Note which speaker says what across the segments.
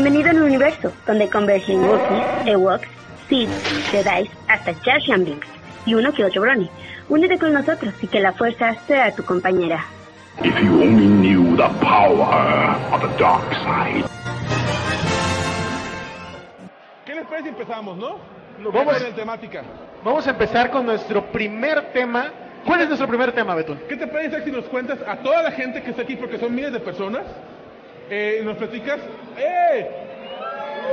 Speaker 1: Bienvenido al universo, donde convergen Wookiees, Ewoks, Sith, Jedi, hasta Jar Binks y uno que otro Brony. Únete con nosotros y que la fuerza sea tu compañera.
Speaker 2: If you only knew the power of the dark side.
Speaker 3: ¿Qué les parece si empezamos, no?
Speaker 4: Vamos.
Speaker 3: Con el temática.
Speaker 4: Vamos a empezar con nuestro primer tema. ¿Cuál es nuestro primer tema, Betún?
Speaker 3: ¿Qué te parece si nos cuentas a toda la gente que está aquí, porque son miles de personas, eh, nos platicas, ¡eh!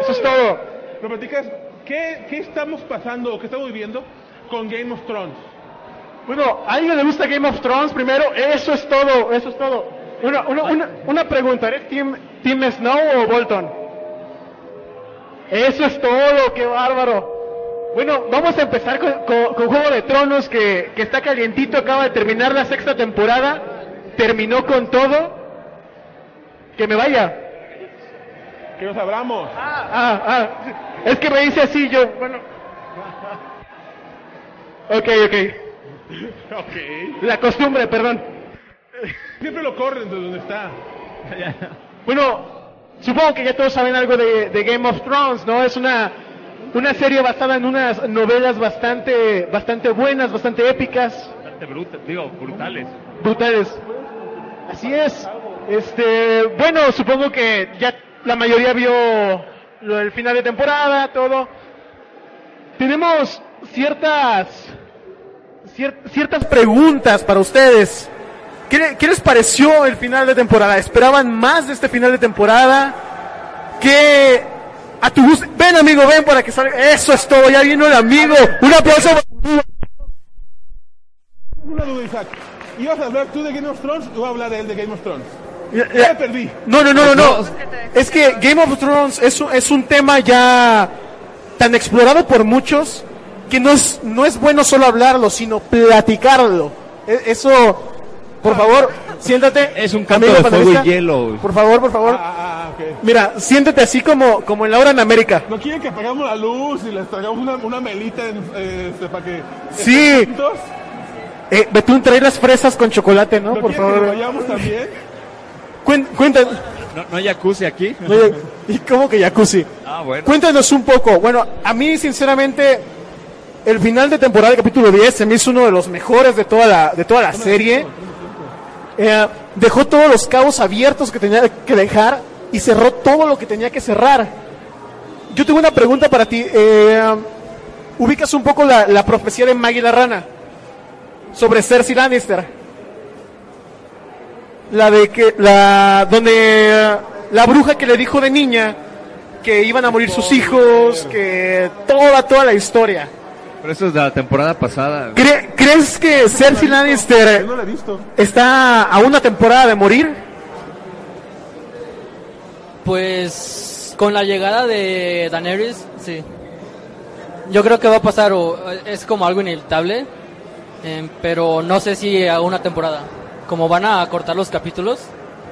Speaker 4: Eso es todo.
Speaker 3: Nos platicas qué, qué estamos pasando o qué estamos viviendo con Game of Thrones.
Speaker 4: Bueno, ¿a alguien le gusta Game of Thrones primero? Eso es todo, eso es todo. Una, una, una, una pregunta, ¿eres team, team Snow o Bolton? Eso es todo, qué bárbaro. Bueno, vamos a empezar con, con- con Juego de Tronos que, que está calientito, acaba de terminar la sexta temporada, terminó con todo. Que me vaya.
Speaker 3: Que nos abramos.
Speaker 4: Ah, ah, ah. Es que me dice así yo. Bueno. Ok, ok.
Speaker 3: Ok.
Speaker 4: La costumbre, perdón.
Speaker 3: Siempre lo corren de donde está.
Speaker 4: Bueno, supongo que ya todos saben algo de, de Game of Thrones, ¿no? Es una, una serie basada en unas novelas bastante, bastante buenas, bastante épicas,
Speaker 5: Bastante digo, brutales.
Speaker 4: brutales. Así es. Este, bueno, supongo que ya la mayoría vio del final de temporada, todo. Tenemos ciertas cier- ciertas preguntas para ustedes. ¿Qué, le- qué les pareció el final de temporada? ¿Esperaban más de este final de temporada? ¿Qué a tu gusto? Ven amigo, ven para que salga. Eso es todo, ya vino el amigo. Un aplauso.
Speaker 3: Una duda, Isaac. ¿Ibas a hablar tú de Game of Thrones o hablar él de Game of Thrones?
Speaker 4: Ya-
Speaker 3: Ya me perdí.
Speaker 4: No, no, no, no, no. Es que Game of Thrones es, un- es un tema ya tan explorado por muchos que no es, no es bueno solo hablarlo, sino platicarlo. E- Eso, por favor, siéntate.
Speaker 5: Es un campo
Speaker 4: amigo
Speaker 5: de fuego y
Speaker 4: panelista.
Speaker 5: hielo.
Speaker 4: Por favor, por favor.
Speaker 3: Ah, ah.
Speaker 4: Mira, siéntate así como, como en la hora en América.
Speaker 3: ¿No quieren que apagamos la luz y les tragamos una, una melita en, eh, este, para que...
Speaker 4: Sí. Eh, Betún, trae las fresas con chocolate, ¿no?
Speaker 3: ¿No
Speaker 4: Por
Speaker 3: quieren que
Speaker 4: favor.
Speaker 3: vayamos también?
Speaker 4: Cuéntanos.
Speaker 5: ¿No, no hay jacuzzi aquí?
Speaker 4: ¿Y cómo que jacuzzi?
Speaker 5: Ah, bueno.
Speaker 4: Cuéntanos un poco. Bueno, a mí, sinceramente, el final de temporada del capítulo 10 se me hizo uno de los mejores de toda la, de toda la serie. Eh, dejó todos los cabos abiertos que tenía que dejar y cerró todo lo que tenía que cerrar. Yo tengo una pregunta para ti. Eh, ubicas un poco la, la profecía de Maggie la Rana sobre Cersei Lannister. La de que, la, donde la bruja que le dijo de niña que iban a morir sus hijos, que toda, toda la historia.
Speaker 5: Pero eso es de la temporada pasada.
Speaker 4: ¿Cre- ¿Crees que Cersei Lannister
Speaker 3: no
Speaker 4: está a una temporada de morir?
Speaker 6: Pues con la llegada de Daenerys, sí. Yo creo que va a pasar, o es como algo inevitable, eh, pero no sé si a una temporada. Como van a cortar los capítulos,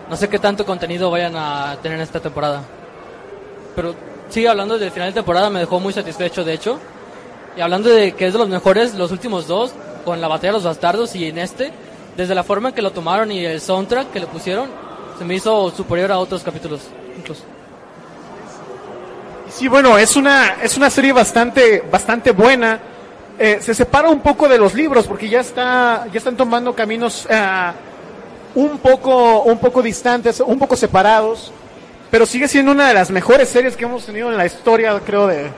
Speaker 6: no sé qué tanto contenido vayan a tener en esta temporada. Pero sí, hablando del final de temporada, me dejó muy satisfecho, de hecho. Y hablando de que es de los mejores, los últimos dos, con la batalla de los bastardos y en este, desde la forma en que lo tomaron y el soundtrack que le pusieron, se me hizo superior a otros capítulos.
Speaker 4: Sí, bueno, es una, es una serie bastante, bastante buena. Eh, se separa un poco de los libros porque ya está, ya están tomando caminos ah, un poco, un poco distantes, un poco separados. Pero sigue siendo una de las mejores series que hemos tenido en la historia, creo, de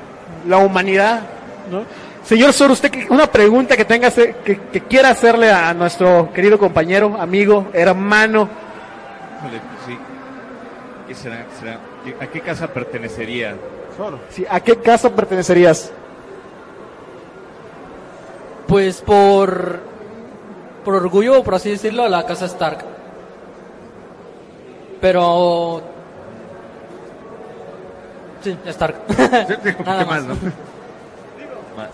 Speaker 4: la humanidad. ¿no? Señor Sor, usted una pregunta que tenga que, que quiera hacerle a nuestro querido compañero, amigo, hermano.
Speaker 5: Sí. ¿Qué será? ¿Qué será? ¿Qué- ¿A qué casa pertenecería?
Speaker 4: Sí, ¿A qué casa pertenecerías?
Speaker 6: Pues por, por orgullo, por así decirlo, a la casa Stark. Pero... Sí, Stark.
Speaker 5: ¿Qué
Speaker 6: Nada
Speaker 5: más,
Speaker 6: más.
Speaker 5: no? Más.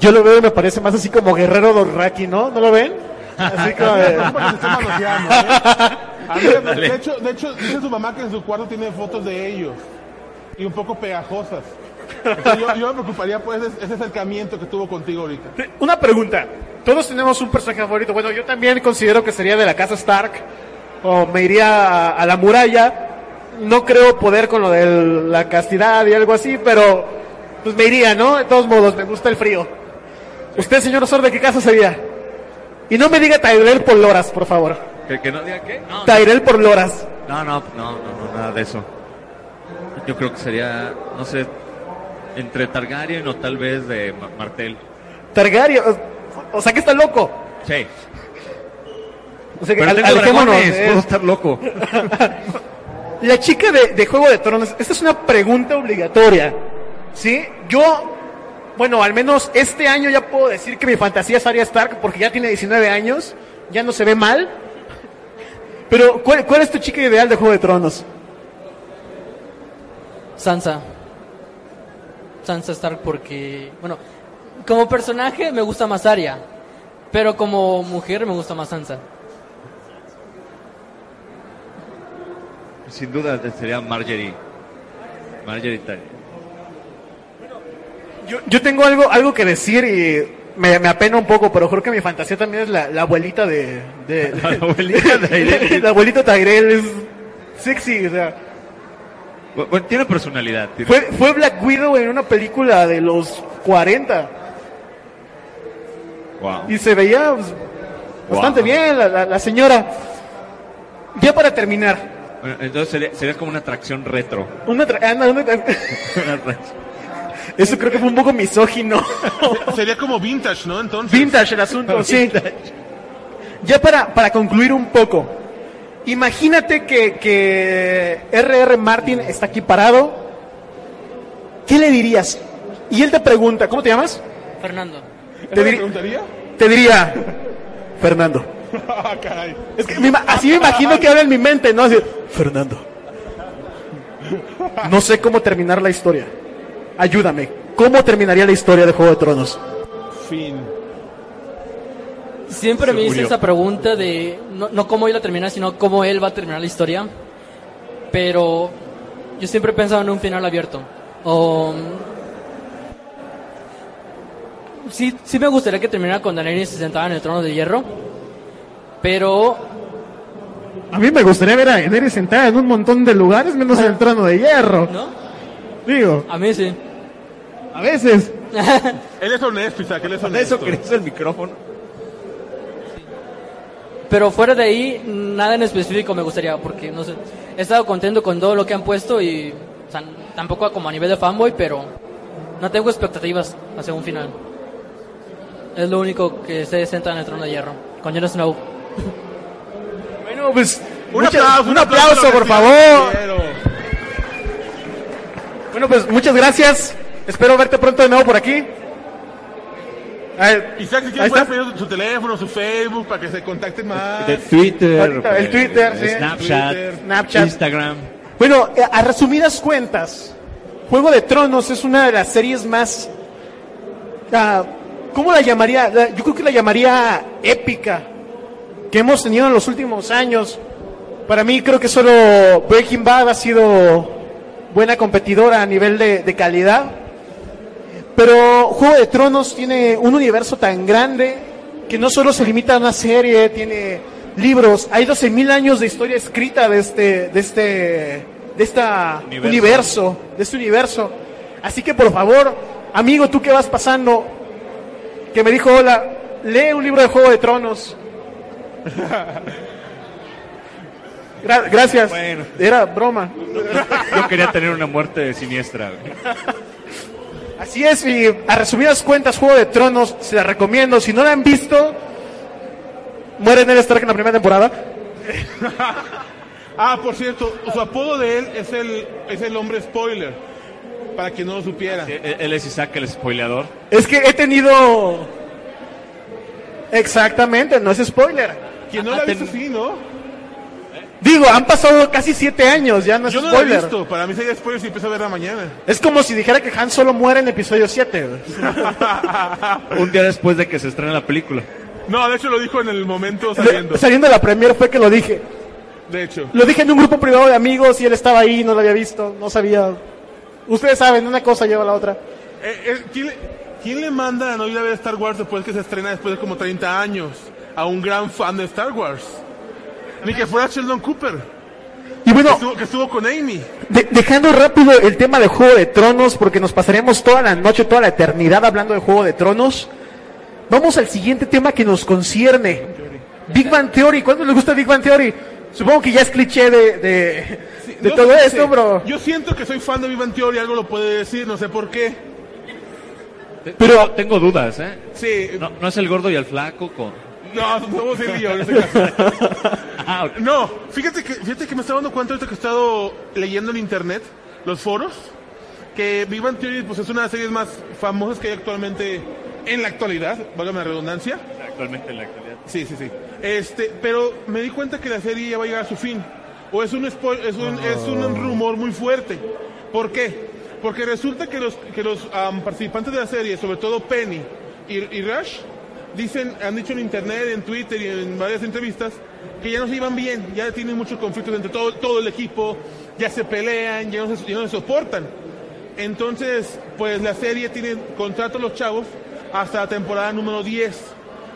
Speaker 4: Yo lo veo y me parece más así como Guerrero Dorraki, ¿no? ¿No lo ven? Así como de-
Speaker 3: manoseando, ¿eh? A mí, de hecho, de hecho, dice su mamá que en su cuarto tiene fotos de ellos y un poco pegajosas. Entonces, yo, yo me preocuparía por ese, ese acercamiento que tuvo contigo ahorita.
Speaker 4: Una pregunta. Todos tenemos un personaje favorito. Bueno, yo también considero que sería de la casa Stark. O me iría a, a la muralla. no creo poder con lo de la castidad y algo así, pero pues me iría, ¿no? De todos modos, me gusta el frío. Usted, señor Osor, ¿de qué casa sería? Y no me diga Tyrell por Loras, por favor.
Speaker 5: ¿Que, que no diga qué? No,
Speaker 4: Tyrell por Loras.
Speaker 5: no, no, no, no, no, nada de eso. Yo creo que sería, no sé, entre Targaryen o tal vez de Ma- Martel.
Speaker 4: Targaryen, o, o sea que está loco.
Speaker 5: Sí.
Speaker 4: O sea que
Speaker 5: Pero
Speaker 4: al- alejémonos, eh.
Speaker 5: puedo estar loco.
Speaker 4: La chica de, de Juego de Tronos, esta es una pregunta obligatoria. ¿Sí? Yo, bueno, al menos este año ya puedo decir que mi fantasía es Arya Stark porque ya tiene 19 años, ya no se ve mal. Pero, ¿cuál, cuál es tu chica ideal de Juego de Tronos?
Speaker 6: Sansa. Sansa Stark porque, bueno, como personaje me gusta más Arya, pero como mujer me gusta más Sansa.
Speaker 5: Sin duda sería Marjorie. Marjorie.
Speaker 4: Yo, yo tengo algo, algo que decir y me, me apena un poco, pero creo que mi fantasía también es la, la abuelita de, de- de-
Speaker 5: La abuelita de Tyrell.
Speaker 4: la abuelita Tyrell es sexy, o sea.
Speaker 5: Bu- Bueno, tiene personalidad. tiene-
Speaker 4: Fue, fue Black Widow en una película de los 40
Speaker 5: Wow.
Speaker 4: y se veía pues, bastante bien la, la- la señora. Ya para terminar,
Speaker 5: Bueno, entonces sería, sería como una atracción retro.
Speaker 4: una tra- anda, una tra-
Speaker 5: Una atracción-
Speaker 4: eso creo que fue un poco misógino.
Speaker 3: Sería como vintage, ¿no? Entonces.
Speaker 4: Vintage el asunto, sí. Ya para, para concluir un poco, imagínate que, que R.R. Martin está aquí parado. ¿Qué le dirías? Y él te pregunta, ¿cómo te llamas?
Speaker 6: Fernando.
Speaker 4: Te,
Speaker 3: ¿Te
Speaker 4: diri-
Speaker 3: preguntaría?
Speaker 4: te diría, Fernando.
Speaker 3: Ah, caray.
Speaker 4: Es que me así me imagino que habla en mi mente, ¿no? Así, Fernando. No sé cómo terminar la historia. Ayúdame. ¿Cómo terminaría la historia de Juego de Tronos?
Speaker 3: Fin.
Speaker 6: Siempre me hice esa pregunta de no, no cómo él la termina, sino cómo él va a terminar la historia. Pero yo siempre he pensado en un final abierto. O sí, sí me gustaría que terminara con Daenerys sentada en el trono de hierro. Pero
Speaker 4: A mí me gustaría ver a Daenerys sentada en un montón de lugares, menos en el trono de hierro.
Speaker 6: ¿no?
Speaker 4: Digo,
Speaker 6: A mí sí.
Speaker 4: a veces.
Speaker 3: Él es honesto, Isaac, él es
Speaker 5: ¿Con eso
Speaker 3: honesto.
Speaker 5: crees el micrófono?
Speaker 6: Pero fuera de ahí, nada en específico me gustaría, porque no sé, he estado contento con todo lo que han puesto y o sea, tampoco como a nivel de fanboy, pero no tengo expectativas hacia un final. Es lo único que se senta en el trono de hierro, con Jon Snow.
Speaker 4: Bueno, pues.
Speaker 3: Un
Speaker 4: muchas-
Speaker 3: aplauso,
Speaker 4: un aplauso, por favor. Bueno, pues muchas gracias. Espero verte pronto de nuevo por aquí. A ver,
Speaker 3: Isaac, si quieres, puedes pedir su teléfono, su Facebook, para que se contacten más.
Speaker 5: De Twitter,
Speaker 4: Ahorita, el
Speaker 5: eh,
Speaker 4: Twitter, sí.
Speaker 5: Snapchat,
Speaker 3: Twitter,
Speaker 4: Snapchat.
Speaker 5: Instagram.
Speaker 4: Bueno, eh, a resumidas cuentas, Juego de Tronos es una de las series más... ah, ¿Cómo la llamaría? La- Yo creo que la llamaría épica que hemos tenido en los últimos años. Para mí creo que solo Breaking Bad ha sido buena competidora a nivel de, de calidad. Pero Juego de Tronos tiene un universo tan grande que no solo se limita a una serie, tiene libros, hay 12.000 años de historia escrita de este, de este, de esta
Speaker 5: Universo.
Speaker 4: universo, de este universo. Así que por favor, amigo, tú que vas pasando, que me dijo hola, lee un libro de Juego de Tronos. Gra- gracias.
Speaker 5: Bueno.
Speaker 4: Era broma.
Speaker 5: Yo quería tener una muerte siniestra.
Speaker 4: Así es, y a resumidas cuentas, Juego de Tronos, se la recomiendo. Si no la han visto, muere Ned Stark en la primera temporada.
Speaker 3: Ah, por cierto, su apodo de él es el, es el hombre spoiler. Para quien no lo supiera.
Speaker 5: Sí, Él es Isaac, el spoileador.
Speaker 4: Es que he tenido... Exactamente, no es spoiler.
Speaker 3: Quien no lo
Speaker 5: Ah,
Speaker 3: ha visto,
Speaker 5: ten-
Speaker 3: sí, ¿no?
Speaker 4: Digo, han pasado casi siete años, ya no es
Speaker 3: Yo no lo he visto. Para mí sería spoiler si empiezo a verla mañana.
Speaker 4: Es como si dijera que Han Solo muere en episodio 7.
Speaker 5: Un día después de que se estrene la película.
Speaker 3: No, de hecho lo dijo en el momento saliendo.
Speaker 4: Saliendo de la premier fue que lo dije.
Speaker 3: De hecho.
Speaker 4: Lo dije en un grupo privado de amigos y él estaba ahí, no lo había visto, no sabía. Ustedes saben, una cosa lleva a la otra.
Speaker 3: Eh, eh, ¿quién, le, quién le manda a no ir a ver Star Wars después que se estrena después de como 30 años? A un gran fan de Star Wars. Ni que fuera Sheldon Cooper.
Speaker 4: Y bueno,
Speaker 3: que estuvo, que estuvo con Amy.
Speaker 4: de- dejando rápido el tema de Juego de Tronos, porque nos pasaremos toda la noche, toda la eternidad hablando de Juego de Tronos, vamos al siguiente tema que nos concierne. Big Bang Theory. ¿Cuánto les gusta Big Bang Theory? Supongo que ya es cliché de, de, de
Speaker 3: No
Speaker 4: todo
Speaker 3: sé,
Speaker 4: esto, bro.
Speaker 3: Yo siento que soy fan de Vivan Theory, algo lo puede decir, no sé por qué.
Speaker 5: Pero tengo dudas, ¿eh?
Speaker 3: Sí,
Speaker 5: No, no es el gordo y el flaco con...
Speaker 3: no, somos él y yo en este caso.
Speaker 5: Ah.
Speaker 3: No, fíjate que, fíjate que me estaba dando cuenta ahorita que he estado leyendo en internet, los foros, que Big Bang Theory pues, es una de las series más famosas que hay actualmente en la actualidad, válgame la redundancia.
Speaker 5: Actualmente en la actualidad.
Speaker 3: Sí, sí, sí. Este, pero me di cuenta que la serie ya va a llegar a su fin. O es un, spo- es un, es un rumor muy fuerte. ¿Por qué? Porque resulta que los, que los participantes de la serie, sobre todo Penny y, y Rush, dicen, han dicho en internet, en Twitter y en varias entrevistas, que ya no se iban bien, ya tienen muchos conflictos entre todo, todo el equipo, ya se pelean, ya no se, ya no se soportan. Entonces, pues la serie tiene contrato los chavos hasta la temporada número 10.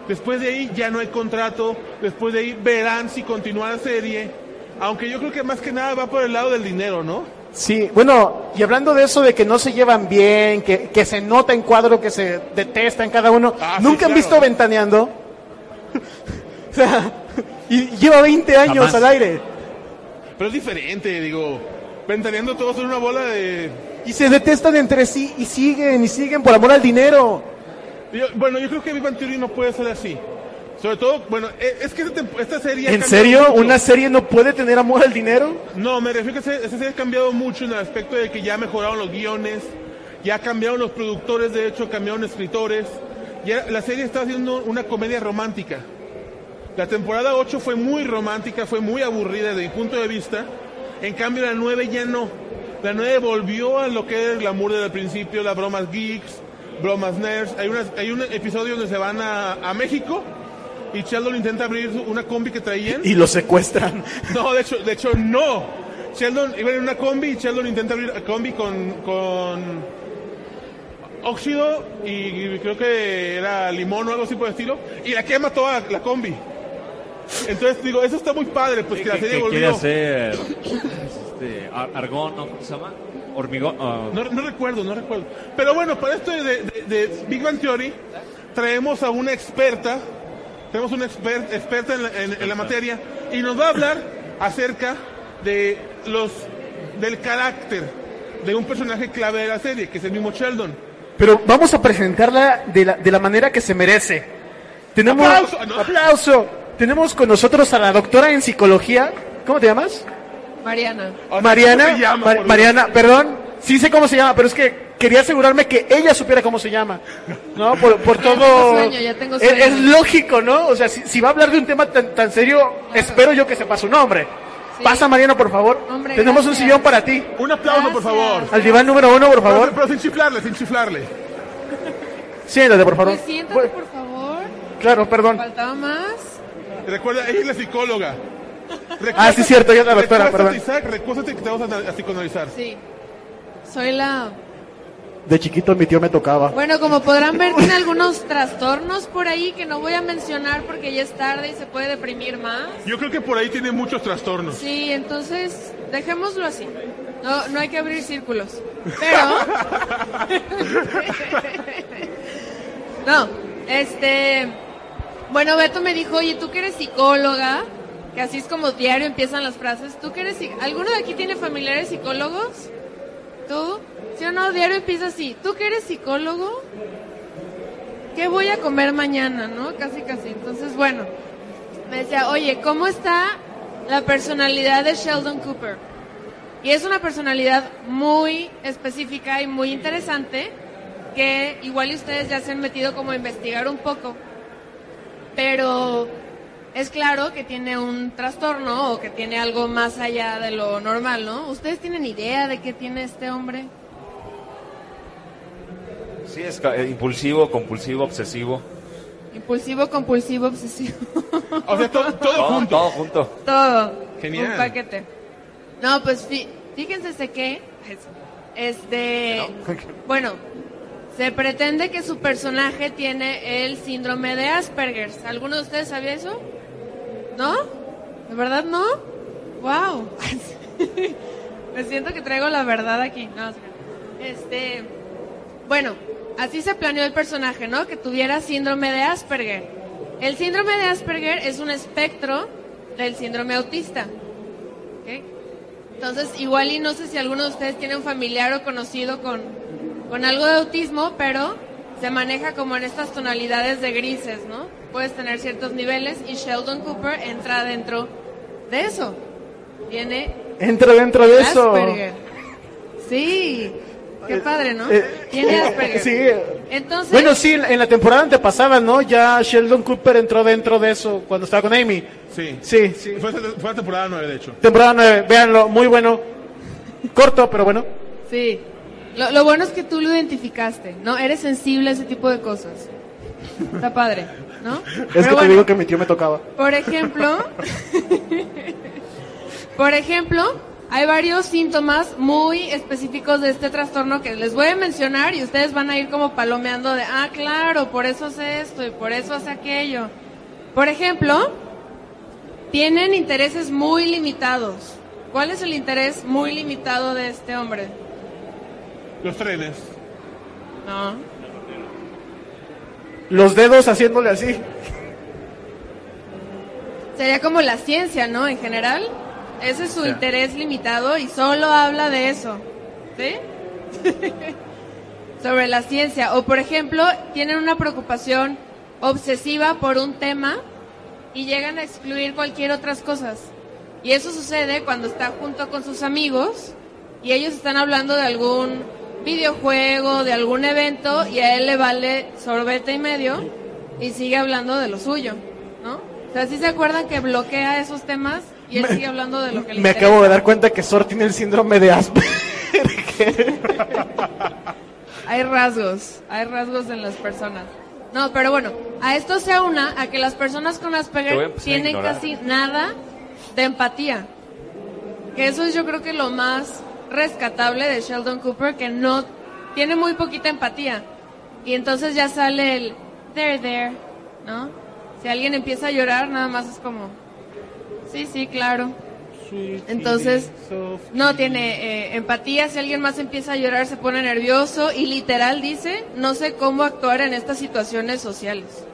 Speaker 3: Después de ahí ya no hay contrato, después de ahí verán si continúa la serie, aunque yo creo que más que nada va por el lado del dinero, ¿no?
Speaker 4: Sí, bueno, y hablando de eso de que no se llevan bien, que, que se nota en cuadro que se detestan cada uno,
Speaker 3: Ah, sí,
Speaker 4: ¿nunca han
Speaker 3: claro.
Speaker 4: visto Ventaneando? o sea, y lleva 20 años
Speaker 5: Jamás.
Speaker 4: al aire.
Speaker 3: Pero es diferente, digo, ventaneando todos en una bola de...
Speaker 4: Y se detestan entre sí y siguen y siguen por amor al dinero.
Speaker 3: Yo- bueno, yo creo que Bang Theory no puede ser así. Sobre todo, bueno, e- es que esta, serie...
Speaker 4: ¿En serio?
Speaker 3: mucho.
Speaker 4: ¿Una serie no puede tener amor al dinero?
Speaker 3: No, me refiero a que esta serie ha cambiado mucho en el aspecto de que ya mejoraron los guiones, ya cambiaron los productores, de hecho cambiaron escritores. Ya la serie está haciendo una comedia romántica. La temporada 8 fue muy romántica, fue muy aburrida desde mi punto de vista. En cambio la 9 ya no. La 9 volvió a lo que era el glamour desde el principio, las bromas geeks, bromas nerds. Hay, unas- hay un episodio donde se van a, a México y Sheldon intenta abrir una combi que traían.
Speaker 4: Y lo secuestran.
Speaker 3: No, de hecho, de hecho no. Sheldon iba en una combi y Sheldon intenta abrir la combi con, con óxido y creo que era limón o algo así por el estilo y la quema toda la combi. Entonces digo, eso está muy padre, pues que la serie
Speaker 5: que quiere
Speaker 3: volvió.
Speaker 5: hacer este, ar- argón, ¿no? ¿Cómo se llama? Hormigón. ah,
Speaker 3: No, no recuerdo, no recuerdo. Pero bueno, para esto de, de- de Big Bang Theory, traemos a una experta, tenemos una exper- experta en la, en- en la materia, y nos va a hablar acerca de los del carácter de un personaje clave de la serie, que es el mismo Sheldon.
Speaker 4: Pero vamos a presentarla de la, de la manera que se merece. Tenemos
Speaker 3: ¡Aplauso! No.
Speaker 4: aplauso. Tenemos con nosotros a la doctora en psicología. ¿Cómo te llamas?
Speaker 7: Mariana.
Speaker 3: Sea,
Speaker 4: Mariana.
Speaker 3: ¿cómo se llama,
Speaker 4: Mar-? Mariana, perdón. Sí sé cómo se llama, pero es que quería asegurarme que ella supiera cómo se llama. ¿No? Por, por
Speaker 7: Ya
Speaker 4: todo.
Speaker 7: tengo sueño, ya tengo
Speaker 4: Es-
Speaker 7: sueño.
Speaker 4: Es, lógico, ¿no? O sea, si, si va a hablar de un tema tan, tan serio, espero yo que sepa su nombre.
Speaker 7: Sí.
Speaker 4: Pasa, Mariana, por favor.
Speaker 7: Hombre,
Speaker 4: Tenemos un
Speaker 7: gracias.
Speaker 4: sillón para ti.
Speaker 3: Un aplauso, por
Speaker 7: Gracias.
Speaker 3: favor.
Speaker 4: Al diván número uno, por
Speaker 3: Pero,
Speaker 4: favor.
Speaker 3: pero sin chiflarle, sin chiflarle.
Speaker 4: Siéntate, por favor.
Speaker 7: Pues siéntate, por favor.
Speaker 4: Claro, perdón.
Speaker 7: Faltaba más.
Speaker 3: Recuerda, ella es la psicóloga.
Speaker 4: Ah, sí, cierto, ella es la doctora, perdón.
Speaker 3: Isaac, recuéstate que te vamos a, a psicoanalizar.
Speaker 7: Sí. Soy la...
Speaker 4: De chiquito mi tío me tocaba.
Speaker 7: Bueno, como podrán ver, tiene algunos trastornos por ahí que no voy a mencionar porque ya es tarde y se puede deprimir más.
Speaker 3: Yo creo que por ahí tiene muchos trastornos.
Speaker 7: Sí, entonces dejémoslo así. No, no hay que abrir círculos. Pero... no, este... Bueno, Beto me dijo, oye, tú que eres psicóloga, que así es como diario empiezan las frases, ¿tú que eres... ¿Alguno de aquí tiene familiares psicólogos? ¿Tú? ¿Sí o no? Diario empieza así. ¿Tú que eres psicólogo? ¿Qué voy a comer mañana, no? Casi, casi. Entonces, bueno, me decía, oye, ¿cómo está la personalidad de Sheldon Cooper? Y es una personalidad muy específica y muy interesante que igual ustedes ya se han metido como a investigar un poco. Pero es claro que tiene un trastorno o que tiene algo más allá de lo normal, ¿no? ¿Ustedes tienen idea de qué tiene este hombre?
Speaker 8: Sí, es eh, impulsivo, compulsivo, obsesivo.
Speaker 7: Impulsivo, compulsivo, obsesivo.
Speaker 3: O sea, to- todo,
Speaker 8: Todo,
Speaker 3: junto.
Speaker 8: todo junto.
Speaker 7: Todo.
Speaker 3: Genial.
Speaker 7: Un paquete. No, pues fí- fíjense que, este, bueno, se pretende que su personaje tiene el síndrome de Asperger. ¿Alguno de ustedes sabía eso? ¿No? ¿De verdad no? Wow. Me siento que traigo la verdad aquí. No, este, bueno, así se planeó el personaje, ¿no? Que tuviera síndrome de Asperger. El síndrome de Asperger es un espectro del síndrome autista. ¿ok? Entonces, igual y no sé si alguno de ustedes tiene un familiar o conocido con, con algo de autismo, pero se maneja como en estas tonalidades de grises, ¿no? Puedes tener ciertos niveles y Sheldon Cooper entra dentro de eso. Tiene
Speaker 4: Entra dentro de eso.
Speaker 7: Asperger. Sí, qué padre, ¿no?
Speaker 4: Eh,
Speaker 7: Tiene
Speaker 4: eh,
Speaker 7: Asperger.
Speaker 4: sí.
Speaker 7: Entonces,
Speaker 4: Bueno, sí, en la temporada antepasada, ¿no? Ya Sheldon Cooper entró dentro de eso cuando estaba con Amy.
Speaker 3: Sí.
Speaker 4: Sí, sí.
Speaker 3: Fue, fue la temporada 9, de hecho.
Speaker 4: Temporada 9, véanlo, muy bueno. Corto, pero bueno.
Speaker 7: sí. Lo, lo bueno es que tú lo identificaste, ¿no? Eres sensible a ese tipo de cosas. Está padre, ¿no?
Speaker 4: Es
Speaker 7: Pero
Speaker 4: que te digo que mi tío me tocaba.
Speaker 7: Por ejemplo, por ejemplo, hay varios síntomas muy específicos de este trastorno que les voy a mencionar y ustedes van a ir como palomeando de, ah, claro, por eso hace esto y por eso hace aquello. Por ejemplo, tienen intereses muy limitados. ¿Cuál es el interés muy limitado de este hombre?
Speaker 3: Los trenes.
Speaker 7: No.
Speaker 4: Los dedos haciéndole así.
Speaker 7: Sería como la ciencia, ¿no? En general. Ese es su interés limitado y solo habla de eso. ¿Sí? Sobre la ciencia. O, por ejemplo, tienen una preocupación obsesiva por un tema y llegan a excluir cualquier otras cosas. Y eso sucede cuando está junto con sus amigos y ellos están hablando de algún videojuego, de algún evento y a él le vale sorbete y medio y sigue hablando de lo suyo, ¿no? O sea, ¿sí se acuerdan que bloquea esos temas y él sigue hablando de lo que le
Speaker 4: Me
Speaker 7: interesa?
Speaker 4: acabo de dar cuenta que Sor tiene el síndrome de Asperger.
Speaker 7: Hay rasgos, hay rasgos en las personas. No, pero bueno, a esto se aúna a que las personas con Asperger tienen casi nada de empatía. Que eso es yo creo que lo más rescatable de Sheldon Cooper, que no tiene muy poquita empatía. Y entonces ya sale el there, there, ¿no? Si alguien empieza a llorar, nada más es como, sí, sí, claro. Entonces, no tiene eh, empatía. Si alguien más empieza a llorar, se pone nervioso y literal dice, no sé cómo actuar en estas situaciones sociales.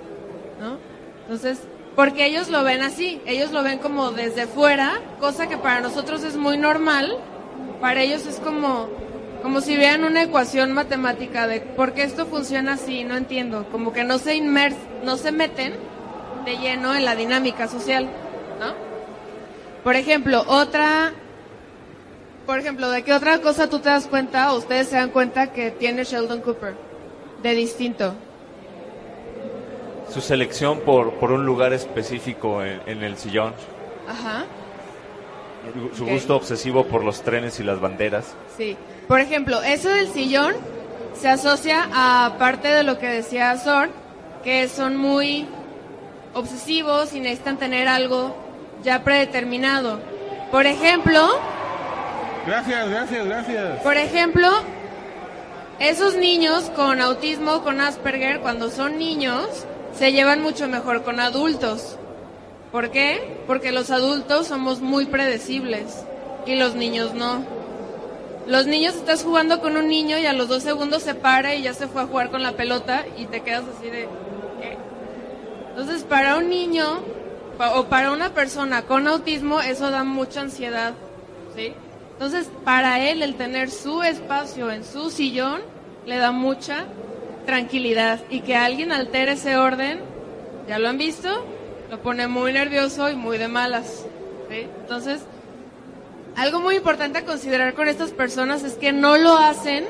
Speaker 7: ¿No? Entonces, porque ellos lo ven así, ellos lo ven como desde fuera, cosa que para nosotros es muy normal, para ellos es como, como si vean una ecuación matemática de por qué esto funciona así, no entiendo, como que no se inmers, no se meten de lleno en la dinámica social, ¿no? Por ejemplo, otra, por ejemplo, ¿de qué otra cosa tú te das cuenta o ustedes se dan cuenta que tiene Sheldon Cooper de distinto?
Speaker 8: Su selección por, por un lugar específico en, en el sillón.
Speaker 7: Ajá.
Speaker 8: Su gusto obsesivo por los trenes y las banderas.
Speaker 7: Sí. Por ejemplo, eso del sillón se asocia a parte de lo que decía Sor, que son muy obsesivos y necesitan tener algo ya predeterminado. Por ejemplo,
Speaker 3: Gracias, gracias, gracias.
Speaker 7: por ejemplo, esos niños con autismo, con Asperger, cuando son niños, se llevan mucho mejor con adultos. ¿Por qué? Porque los adultos somos muy predecibles y los niños no. Los niños estás jugando con un niño y a los dos segundos se para y ya se fue a jugar con la pelota y te quedas así de... ¿qué? Entonces, para un niño o para una persona con autismo, eso da mucha ansiedad, ¿sí? Entonces, para él el tener su espacio en su sillón le da mucha tranquilidad y que alguien altere ese orden, ya lo han visto, lo pone muy nervioso y muy de malas, ¿sí? Entonces, algo muy importante a considerar con estas personas es que no lo hacen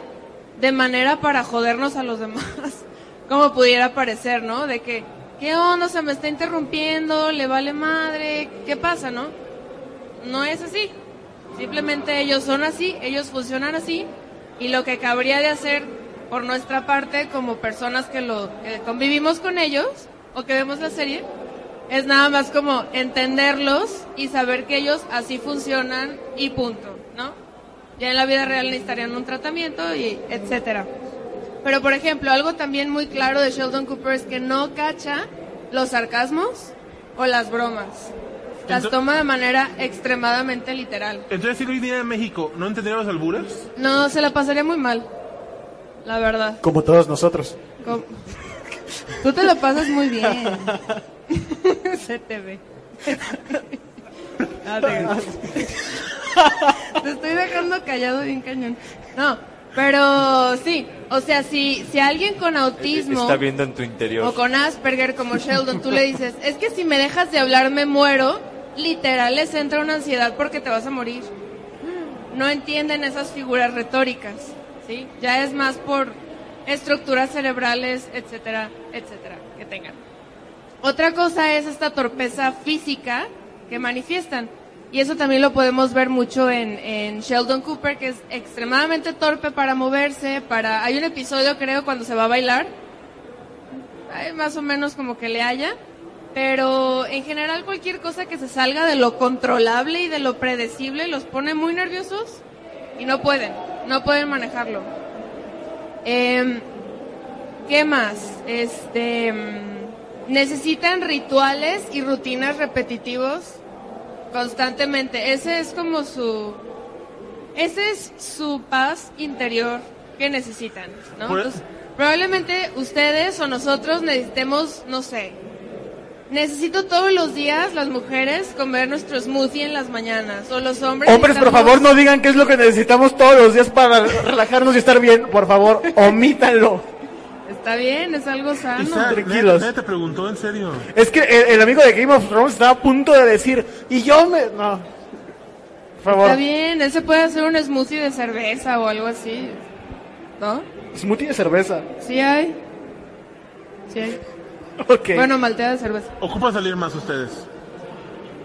Speaker 7: de manera para jodernos a los demás, como pudiera parecer, ¿no? De que, ¿qué onda? Se me está interrumpiendo, le vale madre, ¿qué pasa, no? No es así. Simplemente ellos son así, ellos funcionan así, y lo que cabría de hacer por nuestra parte como personas que lo convivimos con ellos o que vemos la serie es nada más como entenderlos y saber que ellos así funcionan y punto, ¿no? Ya en la vida real necesitarían un tratamiento y etcétera. Pero por ejemplo, algo también muy claro de Sheldon Cooper es que no cacha los sarcasmos o las bromas. las toma de manera extremadamente literal.
Speaker 3: Entonces, si lo viniera a México, ¿no entendería los albures?
Speaker 7: No, se la pasaría muy mal, la verdad.
Speaker 4: Como todos nosotros.
Speaker 7: Tú te lo pasas muy bien. Se te ve. Te- Te estoy dejando callado bien cañón. No, pero sí, o sea, si, si alguien con autismo
Speaker 8: Está viendo en tu interior.
Speaker 7: o con Asperger como Sheldon, tú le dices, es que si me dejas de hablar me muero, literal les entra una ansiedad porque te vas a morir. No entienden esas figuras retóricas, ¿sí? Ya es más por estructuras cerebrales, etcétera, etcétera, que tengan. Otra cosa es esta torpeza física que manifiestan. Y eso también lo podemos ver mucho en, en Sheldon Cooper, que es extremadamente torpe para moverse, para... Hay un episodio, creo, cuando se va a bailar, más o menos como que le haya, pero en general cualquier cosa que se salga de lo controlable y de lo predecible los pone muy nerviosos y no pueden, no pueden manejarlo. Em, ¿Qué más? Este, mm, necesitan rituales y rutinas repetitivos constantemente. Ese es como su, ese es su paz interior que necesitan, ¿no? Entonces, probablemente ustedes o nosotros necesitemos, no sé, necesito todos los días las mujeres comer nuestro smoothie en las mañanas o los hombres.
Speaker 4: Hombres, por favor, no digan qué es lo que necesitamos todos los días para relajarnos y estar bien. Por favor, omítanlo.
Speaker 7: Está bien, es algo sano.
Speaker 3: Isaac,
Speaker 4: tranquilos.
Speaker 3: nadie te preguntó en serio.
Speaker 4: Es que el, el amigo de Game of Thrones estaba a punto de decir, y yo me... No. Por favor.
Speaker 7: Está bien, él se puede hacer un smoothie de cerveza o algo así. ¿No?
Speaker 4: Smoothie de cerveza.
Speaker 7: Sí hay. Sí hay.
Speaker 4: Ok.
Speaker 7: Bueno, maltea de cerveza.
Speaker 3: Ocupa salir más ustedes.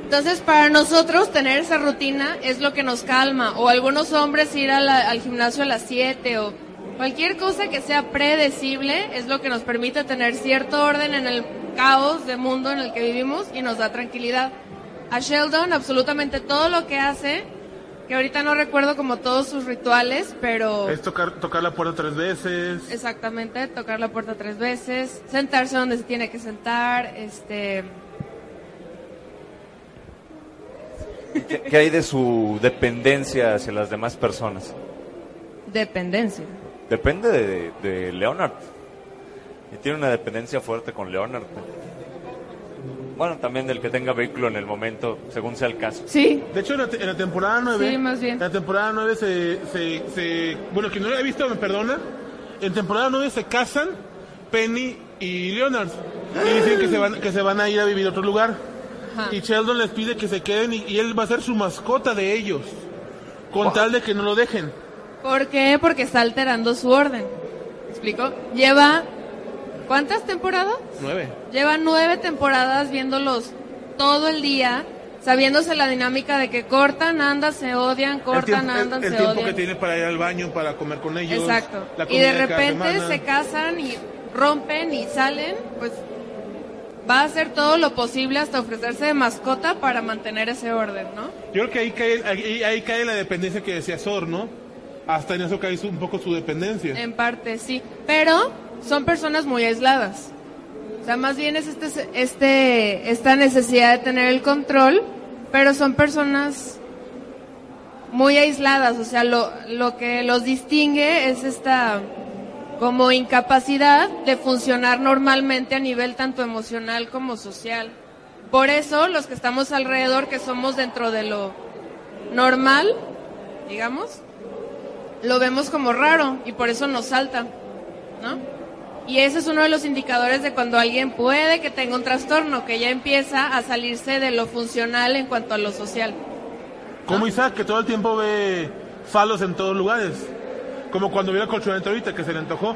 Speaker 7: Entonces, para nosotros tener esa rutina es lo que nos calma. O algunos hombres ir a la- al gimnasio a las 7 o cualquier cosa que sea predecible es lo que nos permite tener cierto orden en el caos de mundo en el que vivimos y nos da tranquilidad. A Sheldon, absolutamente todo lo que hace, que ahorita no recuerdo como todos sus rituales, pero...
Speaker 3: Es tocar, tocar la puerta tres veces.
Speaker 7: Exactamente, tocar la puerta tres veces, sentarse donde se tiene que sentar, este...
Speaker 8: ¿Qué, qué hay de su dependencia hacia las demás personas?
Speaker 7: Dependencia.
Speaker 8: Depende de, de Leonard. Y tiene una dependencia fuerte con Leonard. Bueno, también del que tenga vehículo en el momento, según sea el caso.
Speaker 7: Sí,
Speaker 3: De hecho, en la, te- en la temporada 9.
Speaker 7: Sí, más bien.
Speaker 3: En la temporada 9 se, se, se- Bueno, quien no lo ha visto me perdona. En temporada 9 se casan Penny y Leonard. Y dicen que se van, que se van a ir a vivir a otro lugar.
Speaker 7: Ajá.
Speaker 3: Y Sheldon les pide que se queden y, y él va a ser su mascota de ellos. Con tal de que no lo dejen.
Speaker 7: ¿Por qué? Porque está alterando su orden. ¿Me explico? Lleva... ¿Cuántas temporadas?
Speaker 3: 9.
Speaker 7: Lleva nueve temporadas viéndolos todo el día, sabiéndose la dinámica de que cortan, andan, se odian, cortan,
Speaker 3: tiempo, el-
Speaker 7: andan,
Speaker 3: el
Speaker 7: se
Speaker 3: tiempo
Speaker 7: odian.
Speaker 3: que tiene para ir al baño, para comer con ellos.
Speaker 7: Exacto. Y de repente se casan y rompen y salen, pues va a hacer todo lo posible hasta ofrecerse de mascota para mantener ese orden, ¿no?
Speaker 3: Yo creo que ahí cae, ahí, ahí cae la dependencia que decía Sor, ¿no? Hasta en eso cae su- un poco su dependencia.
Speaker 7: En parte sí, pero son personas muy aisladas. O sea, más bien es este, este, esta necesidad de tener el control, pero son personas muy aisladas. O sea, lo, lo que los distingue es esta como incapacidad de funcionar normalmente a nivel tanto emocional como social. Por eso los que estamos alrededor, que somos dentro de lo normal, digamos, lo vemos como raro y por eso nos salta, ¿no? Y ese es uno de los indicadores de cuando alguien puede que tenga un trastorno, que ya empieza a salirse de lo funcional en cuanto a lo social.
Speaker 3: Como Isaac, que todo el tiempo ve falos en todos lugares. Como cuando vio la colchoneta ahorita, que se le antojó.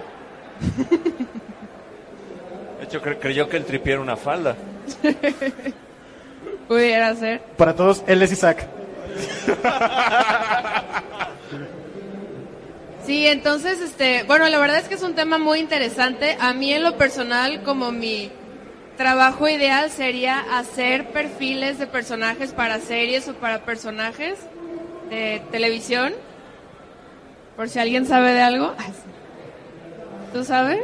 Speaker 8: De hecho, cre- creyó que el tripié era una falda.
Speaker 7: Pudiera ser.
Speaker 4: Para todos, él es Isaac.
Speaker 7: Sí, entonces, este, bueno, la verdad es que es un tema muy interesante. A mí en lo personal, como mi trabajo ideal sería hacer perfiles de personajes para series o para personajes de televisión. Por si alguien sabe de algo. ¿Tú sabes?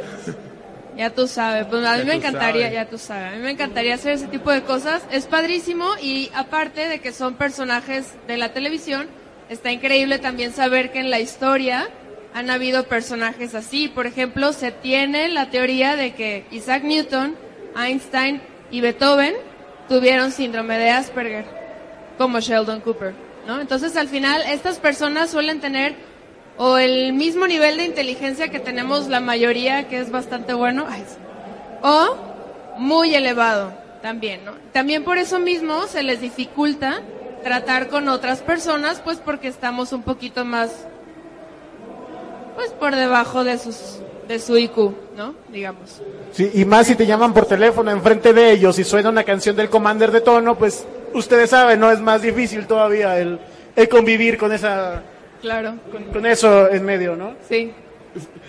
Speaker 7: Ya tú sabes, pues a mí
Speaker 3: Ya
Speaker 7: me encantaría,
Speaker 3: sabes.
Speaker 7: ya tú sabes, a mí me encantaría hacer ese tipo de cosas. Es padrísimo y aparte de que son personajes de la televisión, está increíble también saber que en la historia han habido personajes así. Por ejemplo, se tiene la teoría de que Isaac Newton, Einstein y Beethoven tuvieron síndrome de Asperger, como Sheldon Cooper, ¿no? Entonces, al final, estas personas suelen tener o el mismo nivel de inteligencia que tenemos la mayoría, que es bastante bueno, o muy elevado también, ¿no? También por eso mismo se les dificulta tratar con otras personas, pues porque estamos un poquito más, pues por debajo de sus, de su IQ, ¿no? Digamos.
Speaker 4: Sí, y más si te llaman por teléfono enfrente de ellos y suena una canción del Commander de tono, pues ustedes saben, ¿no? Es más difícil todavía el, el convivir con esa
Speaker 7: Claro.
Speaker 4: con, con eso en medio, ¿no?
Speaker 7: Sí.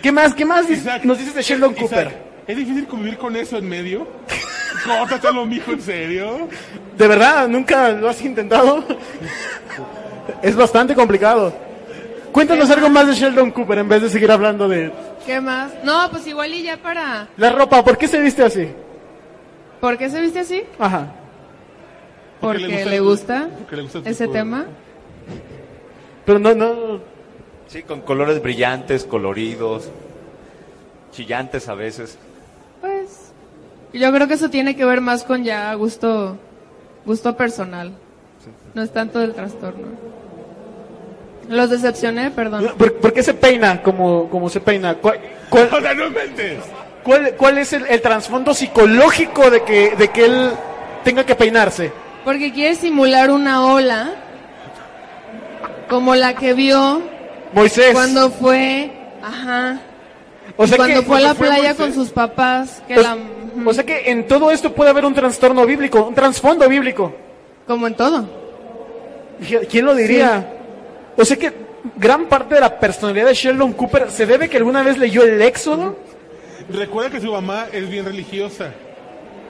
Speaker 4: ¿Qué más, qué más
Speaker 3: Isaac,
Speaker 4: nos dices de Sheldon
Speaker 3: Isaac,
Speaker 4: Cooper?
Speaker 3: ¿Es difícil convivir con eso en medio? Córtatelo, mijo, ¿en serio?
Speaker 4: ¿De verdad? ¿Nunca lo has intentado? es bastante complicado. Cuéntanos algo más de Sheldon Cooper en vez de seguir hablando de
Speaker 7: ¿Qué más? No, pues igual y ya para...
Speaker 4: la ropa. ¿Por qué se viste así?
Speaker 7: ¿Por qué se viste así?
Speaker 4: Ajá.
Speaker 7: Porque,
Speaker 3: le
Speaker 7: le gusta,
Speaker 3: porque le gusta
Speaker 7: ese
Speaker 3: tipo
Speaker 7: tema.
Speaker 4: Pero no, no.
Speaker 8: Sí, con colores brillantes, coloridos, chillantes a veces.
Speaker 7: Pues yo creo que eso tiene que ver más con ya gusto gusto personal. No es tanto del trastorno. Los decepcioné, perdón.
Speaker 4: ¿Por, por qué se peina como, como se peina? ¿Cuál, cuál, cuál- cuál es el, el trasfondo psicológico de que, de que él tenga que peinarse?
Speaker 7: Porque quiere simular una ola como la que vio
Speaker 4: Moisés.
Speaker 7: cuando fue, ajá,
Speaker 4: o sea
Speaker 7: cuando
Speaker 4: que,
Speaker 7: fue a la
Speaker 3: fue
Speaker 7: playa
Speaker 3: Moisés.
Speaker 7: con sus papás, que
Speaker 4: o-
Speaker 7: la,
Speaker 4: o sea que en todo esto puede haber un trastorno bíblico, un trasfondo bíblico.
Speaker 7: como en todo.
Speaker 4: ¿Quién lo diría? O sea que gran parte de la personalidad de Sheldon Cooper se debe que alguna vez leyó el Éxodo.
Speaker 3: Recuerda que su mamá es bien religiosa.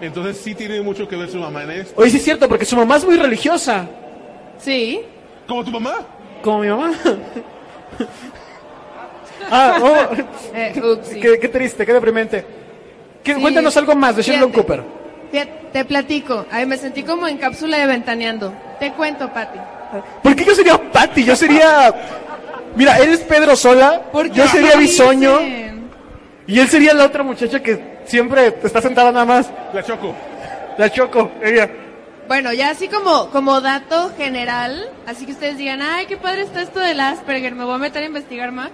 Speaker 3: Entonces sí tiene mucho que ver su mamá en esto.
Speaker 4: Oye, sí es cierto, porque su mamá es muy religiosa.
Speaker 7: Sí,
Speaker 3: ¿Como tu mamá?
Speaker 4: Como mi mamá. ah, oh,
Speaker 7: eh,
Speaker 4: qué, qué triste, qué deprimente. ¿Qué-
Speaker 7: Sí.
Speaker 4: Cuéntanos algo más de Sheldon. Cooper.
Speaker 7: Fíjate, te platico. Ay, me sentí como en cápsula de ventaneando. Te cuento, Pati.
Speaker 4: ¿Por qué yo sería Patty? Yo sería... Mira, él es Pedro Sola,
Speaker 7: ¿Por qué
Speaker 4: yo sería Bisoño y él sería la otra muchacha que siempre está sentada nada más,
Speaker 3: La Choco.
Speaker 4: la Choco, ella.
Speaker 7: Bueno, ya así como, como dato general, así que ustedes digan, ay, qué padre está esto del Asperger, me voy a meter a investigar más.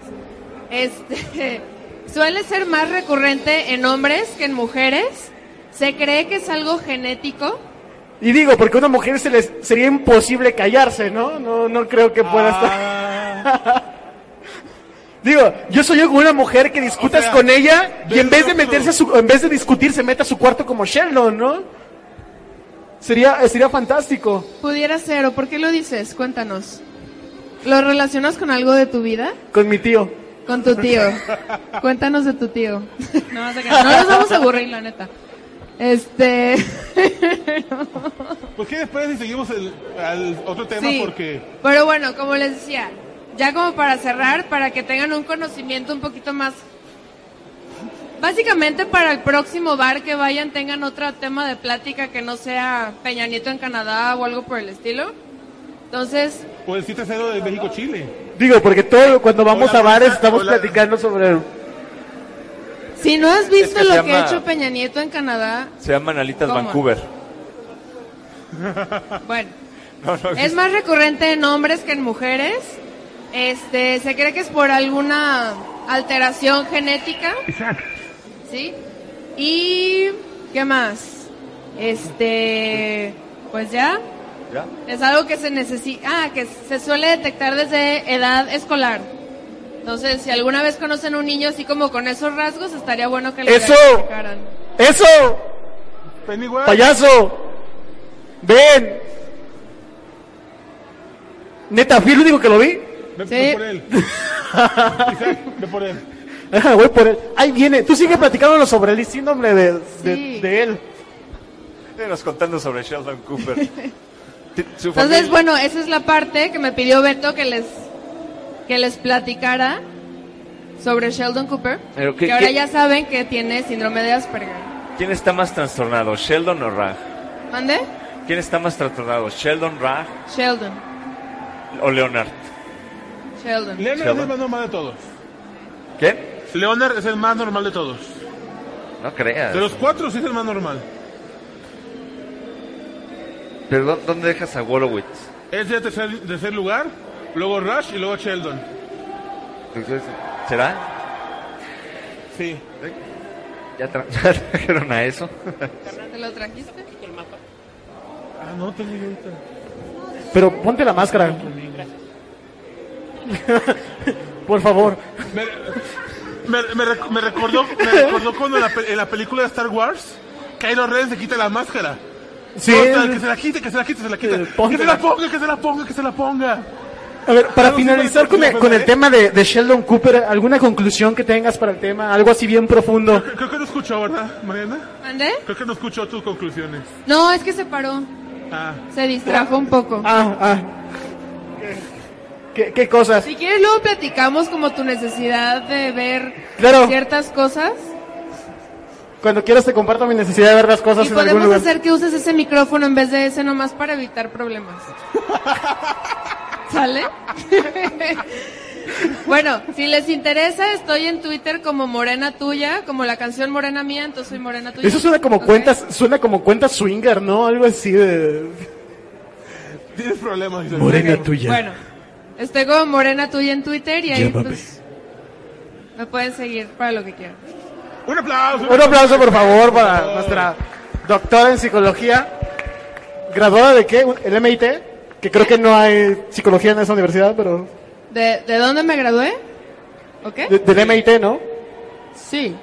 Speaker 7: Este, suele ser más recurrente en hombres que en mujeres. Se cree que es algo genético.
Speaker 4: Y digo, porque a una mujer se les sería imposible callarse, ¿no? No, no creo que pueda estar. Digo, yo soy yo con una mujer que discutas
Speaker 3: O sea,
Speaker 4: con ella y en vez de meterse a su, en vez de discutir se mete a su cuarto como Sheldon, ¿no? Sería, sería fantástico.
Speaker 7: Pudiera ser, ¿o por qué lo dices? Cuéntanos. ¿Lo relacionas con algo de tu vida?
Speaker 4: Con mi tío.
Speaker 7: Con tu tío. Cuéntanos de tu tío. No nos vamos a aburrir, la neta. Este.
Speaker 3: Pues que después si seguimos el, al otro tema
Speaker 7: Sí.
Speaker 3: porque
Speaker 7: Pero bueno, como les decía, ya como para cerrar, para que tengan un conocimiento un poquito más. Básicamente para el próximo bar que vayan tengan otro tema de plática que no sea Peña Nieto en Canadá o algo por el estilo. Entonces,
Speaker 3: o el 7-0 de México Chile.
Speaker 4: Digo, porque todo cuando vamos
Speaker 3: Hola,
Speaker 4: a bares estamos
Speaker 3: hola.
Speaker 4: platicando sobre
Speaker 7: si no has visto
Speaker 8: que
Speaker 7: lo que ha hecho Peña Nieto en Canadá,
Speaker 8: Se llaman Alitas
Speaker 7: ¿Cómo?
Speaker 8: Vancouver.
Speaker 7: bueno,
Speaker 8: No, no,
Speaker 7: es más recurrente en hombres que en mujeres. Este, se cree que es por alguna alteración genética. ¿Sí? Y ¿qué más? Este, pues ya
Speaker 8: ¿Ya?
Speaker 7: es algo que se necesita, ah, que se suele detectar desde edad escolar. Entonces, si alguna vez conocen un niño así como con esos rasgos, estaría bueno que le
Speaker 4: ¡Eso! ¡Eso!
Speaker 3: Pennywise.
Speaker 4: ¡Payaso! ¡Ven! Neta, fui el único que lo vi.
Speaker 3: Ve,
Speaker 7: Sí.
Speaker 3: ve por él. Isaac, ve por él.
Speaker 4: Ajá, voy por él. Ahí viene. Tú sigue platicándonos sobre el síndrome de, de,
Speaker 7: Sí.
Speaker 4: de él.
Speaker 8: Síguenos contando sobre Sheldon Cooper. Ti- Su
Speaker 7: Entonces,
Speaker 8: familia-
Speaker 7: bueno, esa es la parte que me pidió Beto que les que les platicara. sobre Sheldon Cooper,
Speaker 8: Pero ¿qué-
Speaker 7: que ahora
Speaker 8: qué-
Speaker 7: ya saben que tiene síndrome de Asperger.
Speaker 8: ¿Quién está más trastornado, Sheldon o Raj?
Speaker 7: ¿Mande?
Speaker 8: ¿Quién está más trastornado, Sheldon, Raj
Speaker 7: Sheldon.
Speaker 8: o Leonard?
Speaker 7: Sheldon.
Speaker 3: Leonard es el más normal de todos.
Speaker 8: ¿Quién?
Speaker 3: Leonard es el más normal de todos.
Speaker 8: No creas.
Speaker 3: De los cuatro sí es el más normal.
Speaker 8: Pero ¿dó- ¿dónde dejas a Wolowitz?
Speaker 3: Es de tercer, tercer lugar, luego Rush y luego Sheldon.
Speaker 8: Entonces, ¿Será?
Speaker 3: Sí.
Speaker 8: ¿Ya, tra- ya trajeron a eso?
Speaker 7: ¿Te lo trajiste?
Speaker 3: Ah, no tengo yo ahorita.
Speaker 4: Pero ponte la máscara. Por favor.
Speaker 3: Me, me, me rec- me recordó, me recordó cuando en la, en la película de Star Wars, Kylo Ren se quita la máscara.
Speaker 4: Sí.
Speaker 3: No, que se la quite, que se la quite, se la quite.
Speaker 4: Eh,
Speaker 3: Que se la ponga, que se la ponga, que se la ponga.
Speaker 4: A ver, para finalizar con el, con el tema de, de Sheldon Cooper, ¿alguna conclusión que tengas para el tema? Algo así bien profundo.
Speaker 3: Creo, creo que no escuchó, ¿verdad, Mariana?
Speaker 7: ¿Mande?
Speaker 3: Creo que no escuchó tus conclusiones.
Speaker 7: No, es que se paró.
Speaker 3: Ah,
Speaker 7: Se distrajo un poco.
Speaker 4: Ah, ah. ¿Qué, qué cosas?
Speaker 7: Si quieres, luego platicamos como tu necesidad de ver
Speaker 4: Claro.
Speaker 7: ciertas cosas.
Speaker 4: Cuando quieras te comparto mi necesidad de ver las cosas
Speaker 7: Y
Speaker 4: en algún
Speaker 7: podemos
Speaker 4: lugar.
Speaker 7: hacer que uses ese micrófono en vez de ese nomás para evitar problemas. ¿Sale? bueno, si les interesa, estoy en Twitter como Morena Tuya, como la canción Morena Mía, entonces soy Morena Tuya.
Speaker 4: Eso suena como
Speaker 7: Ok.
Speaker 4: cuentas, suena como cuentas swinger, ¿no? Algo así de...
Speaker 3: tienes problemas. dice.
Speaker 4: Morena tuya.
Speaker 7: Bueno, estoy como Morena Tuya en Twitter y ahí pues me pueden seguir para lo que quieran.
Speaker 3: Un aplauso.
Speaker 4: Un aplauso, por favor, para nuestra doctora en psicología. ¿Graduada de qué? ¿El MIT? Que creo que no hay psicología en esa universidad, pero...
Speaker 7: ¿De, de dónde me gradué? ¿Ok?
Speaker 4: de- del MIT, ¿no?
Speaker 7: Sí.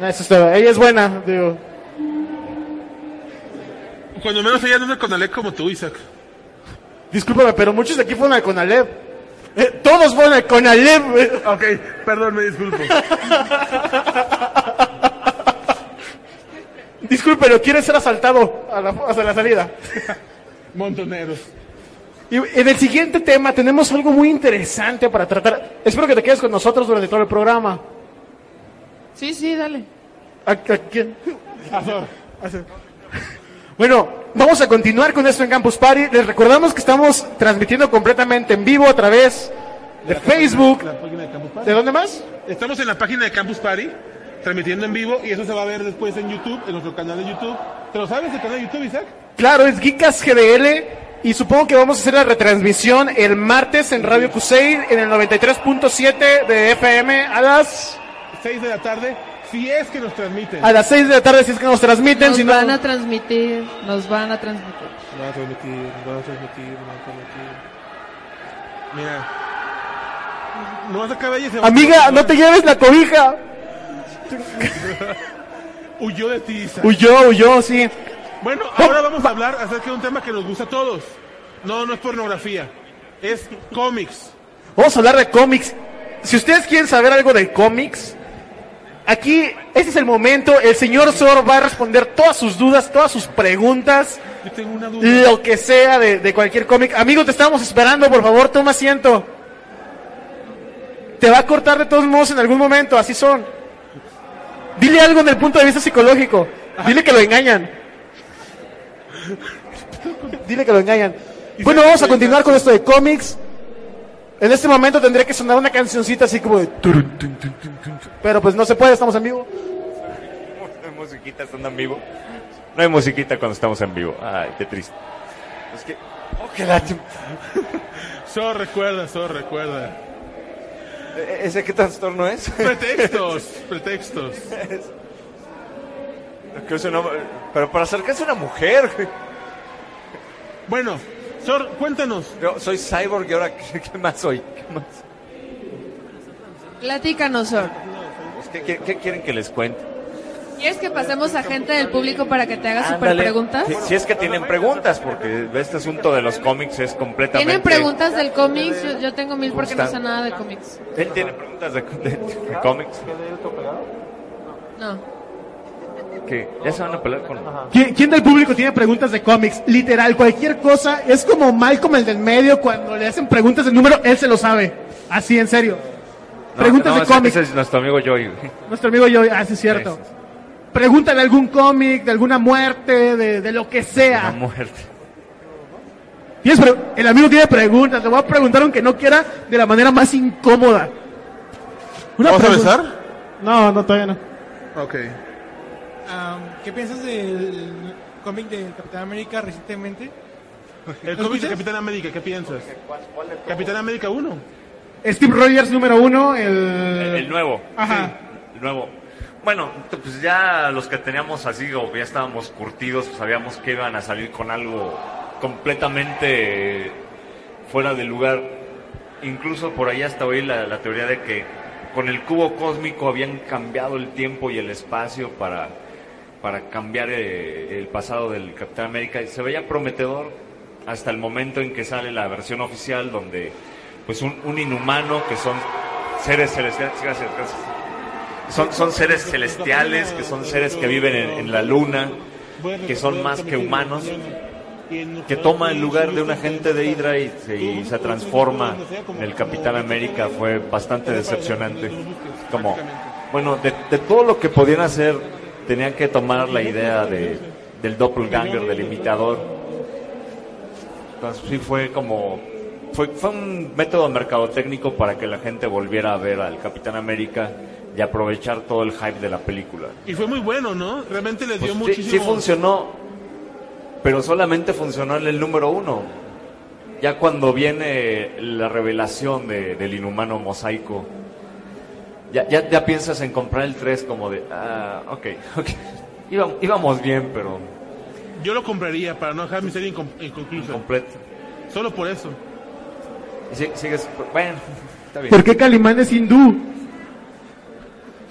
Speaker 4: Eso es todo. Ella es buena, digo.
Speaker 3: Cuando menos ella no es de Conalep como tú, Isaac.
Speaker 4: Discúlpame, pero muchos de aquí fueron al Conalep. Eh, todos fueron al Conalep. eh.
Speaker 3: Ok, perdón, me disculpo.
Speaker 4: Disculpe, pero quiere ser asaltado a la, hasta la salida.
Speaker 3: Montoneros.
Speaker 4: Y en el siguiente tema tenemos algo muy interesante para tratar. Espero que te quedes con nosotros durante todo el programa.
Speaker 7: Sí, sí, dale.
Speaker 4: ¿A, a quién? Bueno, vamos a continuar con esto en Campus Party. Les recordamos que estamos transmitiendo completamente en vivo a través de Facebook.
Speaker 3: La página de Campus Party.
Speaker 4: ¿De dónde más?
Speaker 3: Estamos en la página de Campus Party, transmitiendo en vivo, y eso se va a ver después en YouTube, en nuestro canal de YouTube. ¿Te lo sabes el canal de YouTube, Isaac?
Speaker 4: Claro, es Geekas GDL. Y supongo que vamos a hacer la retransmisión el martes en Radio Cusey en el 93.7 de FM a las
Speaker 3: 6 de la tarde, si es que nos transmiten.
Speaker 4: a las 6 de la tarde si es que nos transmiten.
Speaker 7: Nos
Speaker 4: si no-
Speaker 7: van a transmitir, nos van a transmitir.
Speaker 3: Nos van a transmitir, nos van a transmitir, nos van a transmitir. Mira. No vas a acabar y se va
Speaker 4: Amiga, no te lleves la cobija.
Speaker 3: Huyó de ti, Isaac.
Speaker 4: Huyó, huyó, sí.
Speaker 3: Bueno, ahora vamos a hablar acerca de un tema que nos gusta a todos. No, no es pornografía. Es cómics.
Speaker 4: Vamos a hablar de cómics. Si ustedes quieren saber algo de cómics, aquí, este es el momento. El señor Sor va a responder todas sus dudas, todas sus preguntas,
Speaker 3: Yo tengo una duda.
Speaker 4: lo que sea de, de cualquier cómic. Amigo, te estamos esperando, por favor, toma asiento. Te va a cortar de todos modos en algún momento, así son. Dile algo en el punto de vista psicológico. Dile que lo engañan. Dile que lo engañan. Bueno, vamos a continuar con esto de cómics. En este momento tendría que sonar una cancioncita así como de... Pero pues no se puede, estamos en vivo.
Speaker 8: No hay musiquita estando en vivo. No hay musiquita cuando estamos en vivo. Ay, qué triste. Es que. Oh, qué lástima.
Speaker 3: So recuerda, so recuerda.
Speaker 8: ¿E- ¿Ese qué trastorno es?
Speaker 3: Pretextos, pretextos.
Speaker 8: Que es una- Pero para acercarse a una mujer. güey.
Speaker 3: Bueno, Sor, cuéntanos.
Speaker 8: Yo soy cyborg y ahora ¿qué, qué más soy? ¿Qué, más?
Speaker 7: Platícanos, Sor.
Speaker 8: Pues, ¿qué, qué- qué quieren que les cuente?
Speaker 7: ¿Quieres que pasemos a gente del público para que te haga super preguntas?
Speaker 8: Si, si es que tienen preguntas, porque este asunto de los cómics es completamente.
Speaker 7: ¿Tienen preguntas del cómics? Yo, yo tengo mil porque no sé nada de cómics.
Speaker 8: Él tiene preguntas de, de- de cómics.
Speaker 7: No.
Speaker 8: Que ya se van a pelear con.
Speaker 4: ¿Quién, quién del público tiene preguntas de cómics? Literal, cualquier cosa. Es como Malcolm el del medio, cuando le hacen preguntas de número, él se lo sabe. Así, en serio. Preguntas
Speaker 8: no,
Speaker 4: de
Speaker 8: ese-
Speaker 4: cómic.
Speaker 8: ese es nuestro amigo Joy.
Speaker 4: Nuestro amigo yo, ah, sí es cierto.
Speaker 8: Sí, sí,
Speaker 4: Pregunta de algún cómic, de alguna muerte, de, de lo que
Speaker 8: La
Speaker 4: sea.
Speaker 8: muerte.
Speaker 4: Tienes pre- el amigo tiene preguntas, te voy a preguntar aunque no quiera, de la manera más incómoda. Una
Speaker 3: ¿Vamos a besar?
Speaker 4: No, no, todavía no.
Speaker 3: Ok.
Speaker 9: Am, ¿Qué piensas del cómic de Capitán América recientemente?
Speaker 3: El
Speaker 9: ¿Lo
Speaker 3: cómic de? Capitán América, ¿qué piensas? Capitán América 1.
Speaker 4: Steve Rogers número uno, el...
Speaker 8: El nuevo.
Speaker 4: Ajá.
Speaker 8: El nuevo. Bueno, pues ya los que teníamos así, o ya estábamos curtidos, pues sabíamos que iban a salir con algo completamente fuera de lugar. Incluso por ahí hasta oí la, la teoría de que con el cubo cósmico habían cambiado el tiempo y el espacio para, para cambiar eh, el pasado del Capitán América. Se veía prometedor hasta el momento en que sale la versión oficial donde pues un, un inhumano que son seres celestiales. Son, son seres celestiales, que son seres que viven en, en la luna, que son más que humanos, que toma el lugar de un agente de Hydra y y se transforma en el Capitán América. Fue bastante decepcionante. Como, bueno, de, de todo lo que podían hacer, tenían que tomar la idea de, del doppelganger, del imitador. Entonces sí fue como... Fue, fue un método mercadotécnico para que la gente volviera a ver al Capitán América y aprovechar todo el hype de la película.
Speaker 3: Y fue muy bueno, ¿no? Realmente les dio
Speaker 8: Pues sí,
Speaker 3: muchísimo.
Speaker 8: sí funcionó, pero solamente funcionó en el número uno. Ya cuando viene la revelación de- del inhumano mosaico, ya, ya, ya piensas en comprar el 3 como de, ah, ok, ok. Íbamos, íbamos bien, pero
Speaker 3: Yo lo compraría para no dejar mi serie incom- inconclusa.
Speaker 8: completo.
Speaker 3: Solo por eso.
Speaker 8: Y si- sigues, bueno, está bien.
Speaker 4: ¿Por qué Calimán es hindú?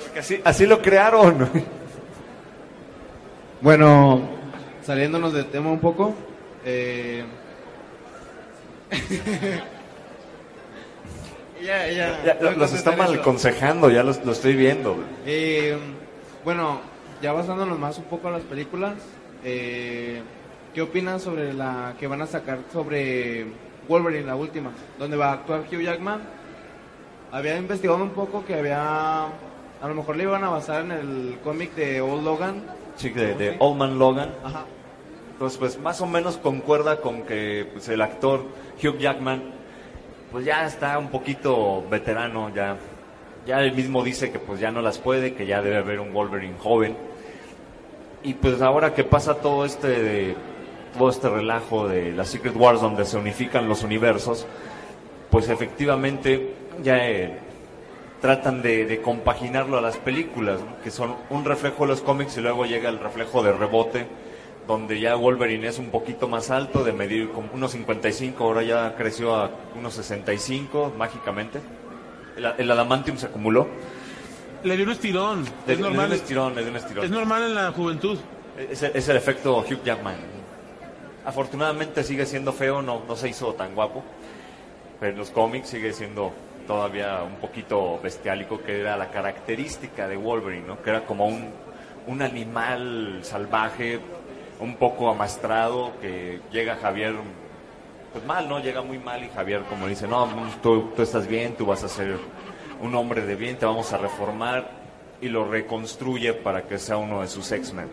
Speaker 8: Porque así, así lo crearon.
Speaker 10: Bueno, saliéndonos del tema un poco, eh... ya, ya,
Speaker 8: Ya,
Speaker 10: a
Speaker 8: los está mal aconsejando, ya los- lo estoy viendo.
Speaker 10: Eh, bueno, ya basándonos más un poco en las películas, eh, ¿qué opinan sobre la que van a sacar sobre Wolverine, la última, donde va a actuar Hugh Jackman? Había investigado un poco que había, a lo mejor le iban a basar en el cómic de Old Logan.
Speaker 8: Sí, de, de Old Man Logan.
Speaker 10: Ajá.
Speaker 8: Entonces, pues más o menos concuerda con que pues, el actor Hugh Jackman, pues ya está un poquito veterano, ya, ya él mismo dice que pues ya no las puede, que ya debe haber un Wolverine joven. Y pues ahora que pasa todo este, de- todo este relajo de la Secret Wars donde se unifican los universos, pues efectivamente ya eh, tratan de, compaginarlo a las películas, que son un reflejo de los cómics y luego llega el reflejo de rebote, donde ya Wolverine es un poquito más alto, de medir como unos 55, ahora ya creció a unos 65 mágicamente. El, el adamantium se acumuló.
Speaker 3: Le dio un estirón.
Speaker 8: Le,
Speaker 3: es
Speaker 8: le dio
Speaker 3: normal.
Speaker 8: un estirón, le dio un estirón.
Speaker 3: Es normal en la juventud.
Speaker 8: Es, el- es el efecto Hugh Jackman. Afortunadamente sigue siendo feo, no, no se hizo tan guapo. Pero en los cómics sigue siendo todavía un poquito bestiálico, que era la característica de Wolverine, ¿no? Que era como un, un animal salvaje, un poco amastrado, que llega Javier, pues mal, ¿no? Llega muy mal y Javier como dice, no, tú, estás bien, tú vas a ser un hombre de bien, te vamos a reformar y lo reconstruye para que sea uno de sus X-Men.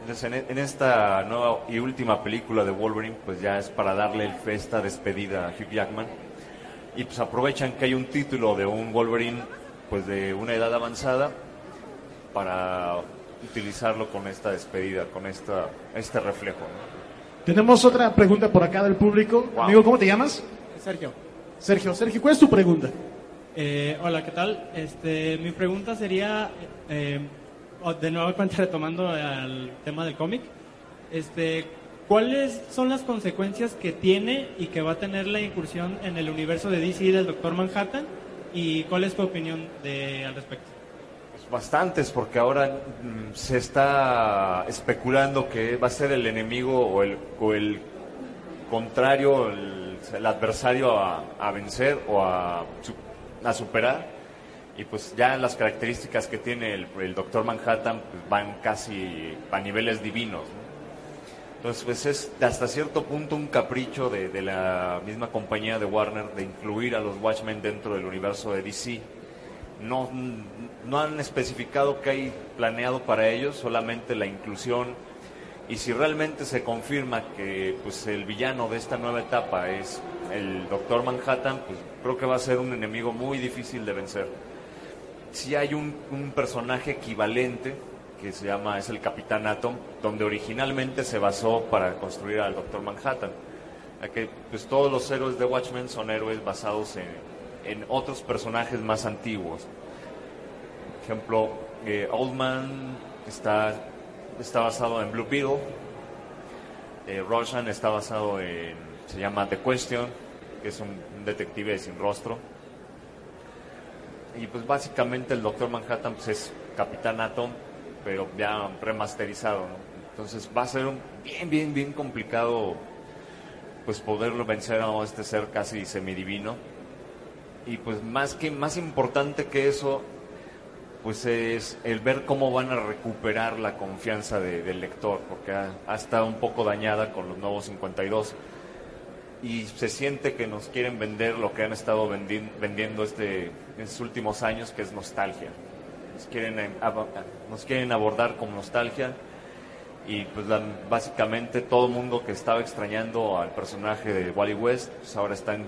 Speaker 8: Entonces, en, en esta nueva y última película de Wolverine, pues ya es para darle el- esta despedida a Hugh Jackman. Y pues aprovechan que hay un título de un Wolverine, pues de una edad avanzada, para utilizarlo con esta despedida, con esta, este reflejo. ¿no?
Speaker 4: Tenemos otra pregunta por acá del público.
Speaker 8: Wow.
Speaker 4: Amigo, ¿cómo te llamas?
Speaker 9: Sergio.
Speaker 4: Sergio, Sergio, ¿cuál es tu pregunta?
Speaker 9: Eh, hola, ¿qué tal? Este, mi pregunta sería, eh, o de nuevo retomando al tema del cómic, este, ¿cuáles son las consecuencias que tiene y que va a tener la incursión en el universo de DC del Doctor Manhattan? ¿Y cuál es tu opinión de, al respecto?
Speaker 8: Bastantes, porque ahora mm, se está especulando que va a ser el enemigo o el, o el contrario, el, adversario a, vencer o a, a superar. Y pues ya las características que tiene el, Doctor Manhattan pues, van casi a niveles divinos. ¿no? Entonces, pues es hasta cierto punto un capricho de, de la misma compañía de Warner de incluir a los Watchmen dentro del universo de DC no, no han especificado qué hay planeado para ellos, solamente la inclusión. Y si realmente se confirma que pues, el villano de esta nueva etapa es el Doctor Manhattan, pues creo que va a ser un enemigo muy difícil de vencer. Si hay un, un personaje equivalente que se llama, es el Capitán Atom, donde originalmente se basó para construir al Doctor Manhattan. Ya que pues, todos los héroes de Watchmen son héroes basados en, en otros personajes más antiguos. Ejemplo, eh, Oldman está, está basado en Blue Beetle, eh, Roshan está basado en, se llama The Question, que es un, un detective sin rostro. Y pues básicamente el Doctor Manhattan pues, es Capitán Atom, pero ya remasterizado, ¿no? Entonces va a ser un bien, bien, bien complicado pues poderlo vencer a este ser casi semidivino. Y pues más que más importante que eso, pues es el ver cómo van a recuperar la confianza de- del lector, porque ha, estado un poco dañada con los nuevos 52 y se siente que nos quieren vender lo que han estado vendi- vendiendo este, en estos últimos años, que es nostalgia. Nos quieren, aba- nos quieren abordar con nostalgia. Y pues básicamente todo el mundo que estaba extrañando al personaje de Wally West, pues ahora están,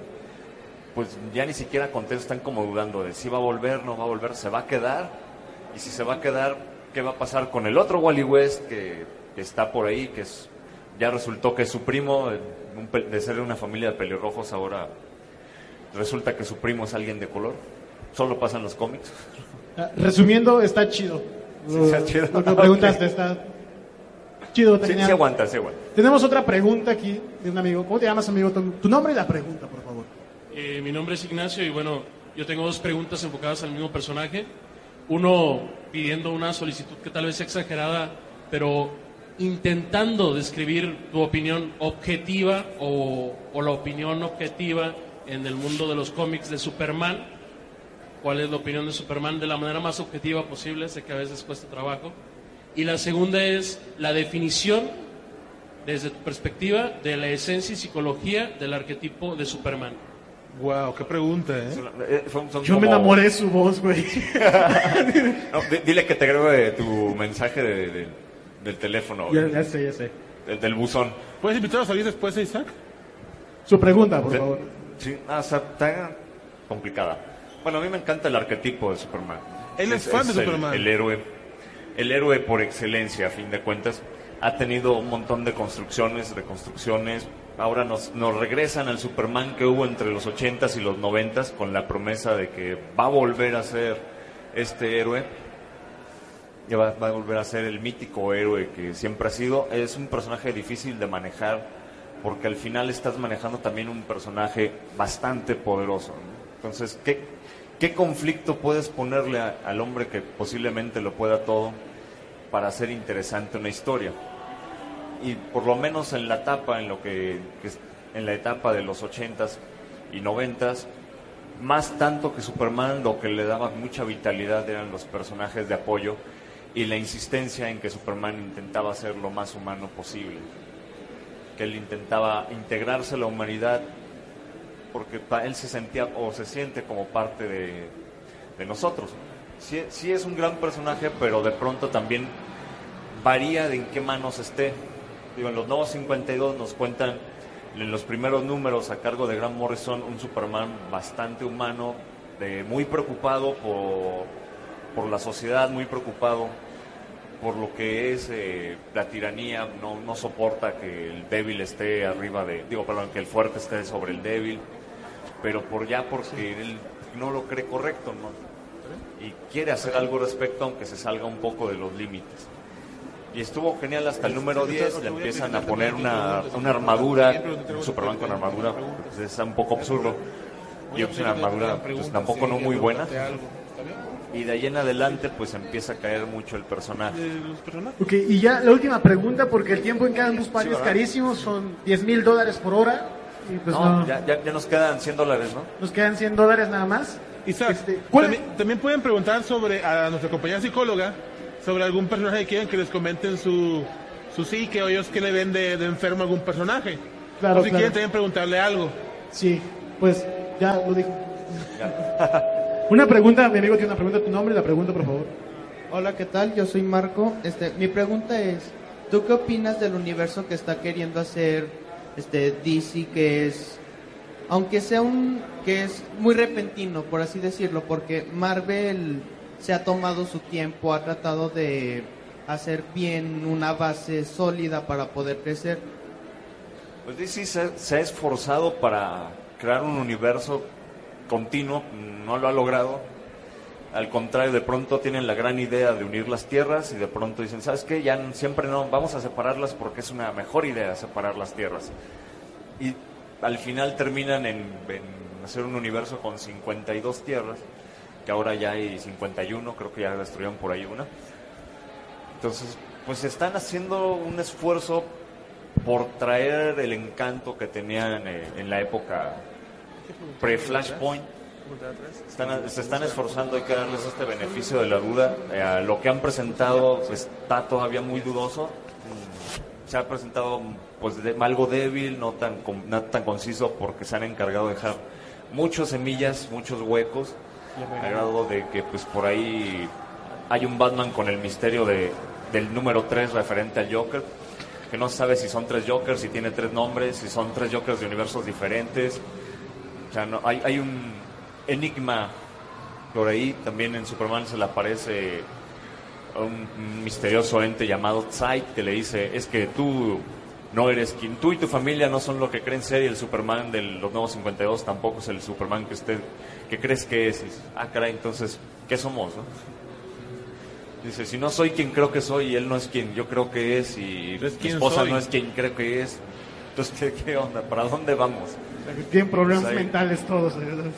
Speaker 8: pues ya ni siquiera contentos, están como dudando de si va a volver, no va a volver, se va a quedar y si se va a quedar, ¿qué va a pasar con el otro Wally West que, que está por ahí, que es, ya resultó que es su primo, un de ser de una familia de pelirrojos, ahora resulta que su primo es alguien de color. Solo pasa en los cómics.
Speaker 4: Ah, Resumiendo, está chido.
Speaker 8: Sí, está chido.
Speaker 4: Lo que preguntaste está chido. está
Speaker 8: Sí,
Speaker 4: genial.
Speaker 8: sí aguanta, sí aguanta.
Speaker 4: Tenemos otra pregunta aquí de un amigo. ¿Cómo te llamas, amigo? Tu, tu nombre y la pregunta, por favor.
Speaker 11: Eh, mi nombre es Ignacio y bueno, yo tengo dos preguntas enfocadas al mismo personaje. Uno pidiendo una solicitud que tal vez sea exagerada, pero intentando describir tu opinión objetiva o, o la opinión objetiva en el mundo de los cómics de Superman. ¿Cuál es la opinión de Superman de la manera más objetiva posible? Sé que a veces cuesta trabajo. Y la segunda es la definición, desde tu perspectiva, de la esencia y psicología del arquetipo de Superman.
Speaker 3: Wow, qué pregunta, ¿eh?
Speaker 8: Eh, son- son
Speaker 4: Yo me enamoré de su voz, güey.
Speaker 8: No, dile que te grabe tu mensaje de- de- del teléfono.
Speaker 4: ya, ya sé, ya sé.
Speaker 8: Del, del buzón.
Speaker 3: ¿Puedes invitar a salir después, Isaac?
Speaker 4: Su pregunta, por favor.
Speaker 8: Sí, ah, está complicada. Bueno, a mí me encanta el arquetipo de Superman.
Speaker 3: Él es fan de
Speaker 8: el-
Speaker 3: Superman.
Speaker 8: El, héroe, el héroe por excelencia, a fin de cuentas. Ha tenido un montón de construcciones, reconstrucciones. Ahora nos, nos regresan al Superman que hubo entre los 80s y los 90s con la promesa de que va a volver a ser este héroe. Ya va, a volver a ser el mítico héroe que siempre ha sido. Es un personaje difícil de manejar porque al final estás manejando también un personaje bastante poderoso. ¿no? Entonces, ¿qué, qué conflicto puedes ponerle al hombre que posiblemente lo pueda todo para hacer interesante una historia? Y por lo menos en la etapa, en lo que, en la etapa de los 80s y 90s, más tanto que Superman, lo que le daba mucha vitalidad eran los personajes de apoyo y la insistencia en que Superman intentaba ser lo más humano posible. Que él intentaba integrarse a la humanidad porque él se sentía o se siente como parte de, de nosotros. Sí, sí es un gran personaje, pero de pronto también varía de en qué manos esté. Digo, en los nuevos 52 nos cuentan en los primeros números a cargo de Grant Morrison un Superman bastante humano, de, muy preocupado por, por la sociedad, muy preocupado por lo que es eh, la tiranía, no, no soporta que el débil esté arriba de, digo, perdón, que el fuerte esté sobre el débil, pero por ya porque él no lo cree correcto, ¿no? Y quiere hacer algo al respecto, aunque se salga un poco de los límites. Y estuvo genial hasta el número 10, le empiezan a poner una, una armadura, un Superman con armadura, pues es un poco absurdo. Y es una armadura, pues tampoco no muy buena. Y de ahí en adelante, pues empieza a caer mucho el personaje.
Speaker 4: Ok, y ya la última pregunta, porque el tiempo en Party
Speaker 8: Sí,
Speaker 4: es carísimo, son 10 mil dólares por hora. Y pues
Speaker 8: No,
Speaker 4: no,
Speaker 8: ya, ya, ya nos quedan 100 dólares, ¿no?
Speaker 4: nos quedan 100 dólares nada más.
Speaker 3: Isaac,
Speaker 4: Este, ¿cuál-
Speaker 3: también, también pueden preguntar sobre a nuestra compañera psicóloga sobre algún personaje que quieran que les comenten su, su psique o ellos que le ven de, de enfermo a algún personaje.
Speaker 4: Claro,
Speaker 3: o si
Speaker 4: claro.
Speaker 3: quieren también preguntarle algo.
Speaker 4: Sí, pues ya lo dijo. Una pregunta, mi amigo tiene una pregunta, tu nombre y la pregunta, por favor.
Speaker 10: Hola, ¿qué tal? Yo soy Marco. Este, mi pregunta es, ¿tú qué opinas del universo que está queriendo hacer este DC que es aunque sea un que es muy repentino, por así decirlo, porque Marvel se ha tomado su tiempo, ha tratado de hacer bien una base sólida para poder crecer.
Speaker 8: Pues DC se, se ha esforzado para crear un universo continuo, no lo ha logrado. Al contrario, de pronto tienen la gran idea de unir las tierras y de pronto dicen, ¿sabes qué? Ya siempre no, vamos a separarlas porque es una mejor idea separar las tierras. Y al final terminan en, en hacer un universo con 52 tierras, que ahora ya hay 51, creo que ya destruyeron por ahí una. Entonces, pues están haciendo un esfuerzo por traer el encanto que tenían eh, en la época pre-Flashpoint. Están- se están esforzando, hay que darles este beneficio de la duda. Eh, lo que han presentado está todavía muy dudoso. Mm, Se ha presentado pues de- algo débil, no tan, no tan conciso, porque se han encargado de dejar muchas semillas, muchos huecos, a grado de que pues por ahí hay un Batman con el misterio de, del número 3 referente al Joker, que no sabe si son tres Jokers, si tiene tres nombres, si son tres Jokers de universos diferentes. O sea, no, hay, hay un enigma por ahí. También en Superman se le aparece un, un misterioso ente llamado Zeit que le dice, es que tú no eres quien, tú y tu familia no son lo que creen ser y el Superman de los nuevos 52 tampoco es el Superman que usted, que crees que es. Y dices, ah, caray, entonces, ¿qué somos? no?". Dice, si no soy quien creo que soy y él no es quien yo creo que es y mi esposa
Speaker 3: soy.
Speaker 8: no es quien creo que es, entonces, ¿qué, qué onda? ¿Para dónde vamos?
Speaker 4: Tienen problemas
Speaker 8: Pues
Speaker 4: mentales todos,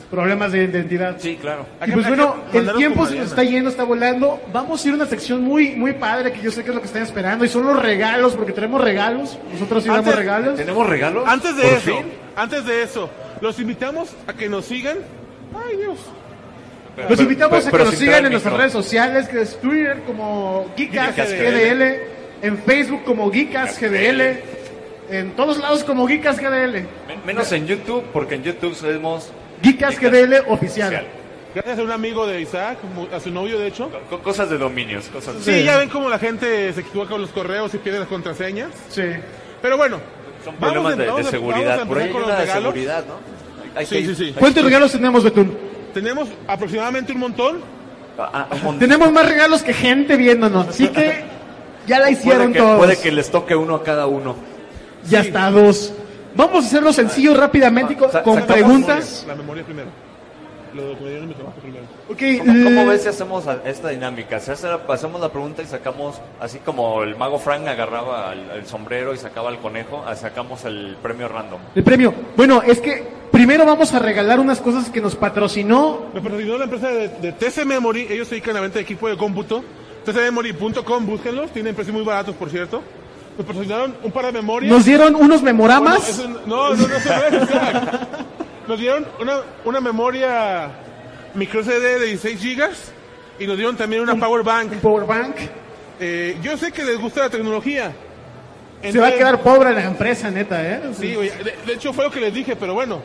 Speaker 4: problemas de identidad.
Speaker 8: Sí, claro.
Speaker 4: Y pues bueno, el tiempo se nos está yendo, está volando. Vamos a ir a una sección muy muy padre que yo sé que es lo que están esperando y son los regalos porque tenemos regalos. Nosotros sí damos regalos.
Speaker 8: ¿Tenemos regalos?
Speaker 3: Antes de
Speaker 8: ¿Por
Speaker 3: eso,
Speaker 8: fin?
Speaker 3: antes de eso, los invitamos a que nos sigan. Ay, Dios.
Speaker 4: Los invitamos
Speaker 8: pero-
Speaker 4: a que nos sigan en nuestras redes sociales, que es Twitter como Geekas GDL, en Facebook como Geekas GDL, en todos lados como Geekas GDL.
Speaker 8: Men- Menos en YouTube, porque en YouTube somos
Speaker 4: Geekas GDL oficial.
Speaker 3: Gracias a un amigo de Isaac, mu- a su novio de hecho.
Speaker 8: co- cosas de dominios, cosas
Speaker 3: Sí,
Speaker 4: Sí.
Speaker 3: ya ven cómo la gente se equivoca con los correos y pierde las contraseñas.
Speaker 4: Sí.
Speaker 3: Pero bueno,
Speaker 8: son problemas de, de seguridad.
Speaker 3: vamos a
Speaker 8: Por ahí hay una de seguridad, ¿no? Hay
Speaker 3: Sí,
Speaker 8: que-
Speaker 3: sí, sí.
Speaker 4: ¿Cuántos regalos tenemos, Betún?
Speaker 3: tenemos aproximadamente un montón.
Speaker 8: Ah, un montón.
Speaker 4: Tenemos más regalos que gente viéndonos, así que ya la
Speaker 8: puede,
Speaker 4: hicieron
Speaker 8: que,
Speaker 4: todos.
Speaker 8: puede que les toque uno a cada uno.
Speaker 4: Ya está, dos. Vamos a hacerlo sencillo rápidamente con, con preguntas.
Speaker 3: La memoria primero. Lo que me dieron en mi trabajo primero.
Speaker 4: Ok,
Speaker 8: ¿Cómo, ves si hacemos esta dinámica? Si hace- hacemos la pregunta y sacamos, así como el mago Frank agarraba el, el sombrero y sacaba el conejo, ah, sacamos el premio random.
Speaker 4: el premio. Bueno, es que primero vamos a regalar unas cosas que nos patrocinó.
Speaker 3: Me patrocinó la empresa de, de TC Memory. Ellos se dedican a la venta de equipo de cómputo. tcmemory.com, búsquenlos. Tienen precios muy baratos, por cierto. Nos patrocinaron un par de memorias.
Speaker 4: Nos dieron unos
Speaker 3: Bueno,
Speaker 4: memoramas.
Speaker 3: eso no, no, no, no. Nos dieron una, una memoria micro CD de 16 gigas y nos dieron también una power bank.
Speaker 4: Un power bank.
Speaker 3: Eh, yo sé que les gusta la tecnología.
Speaker 4: Se va a quedar pobre la empresa, neta, ¿eh?
Speaker 3: Sí, oye, de, de hecho fue lo que les dije, pero bueno.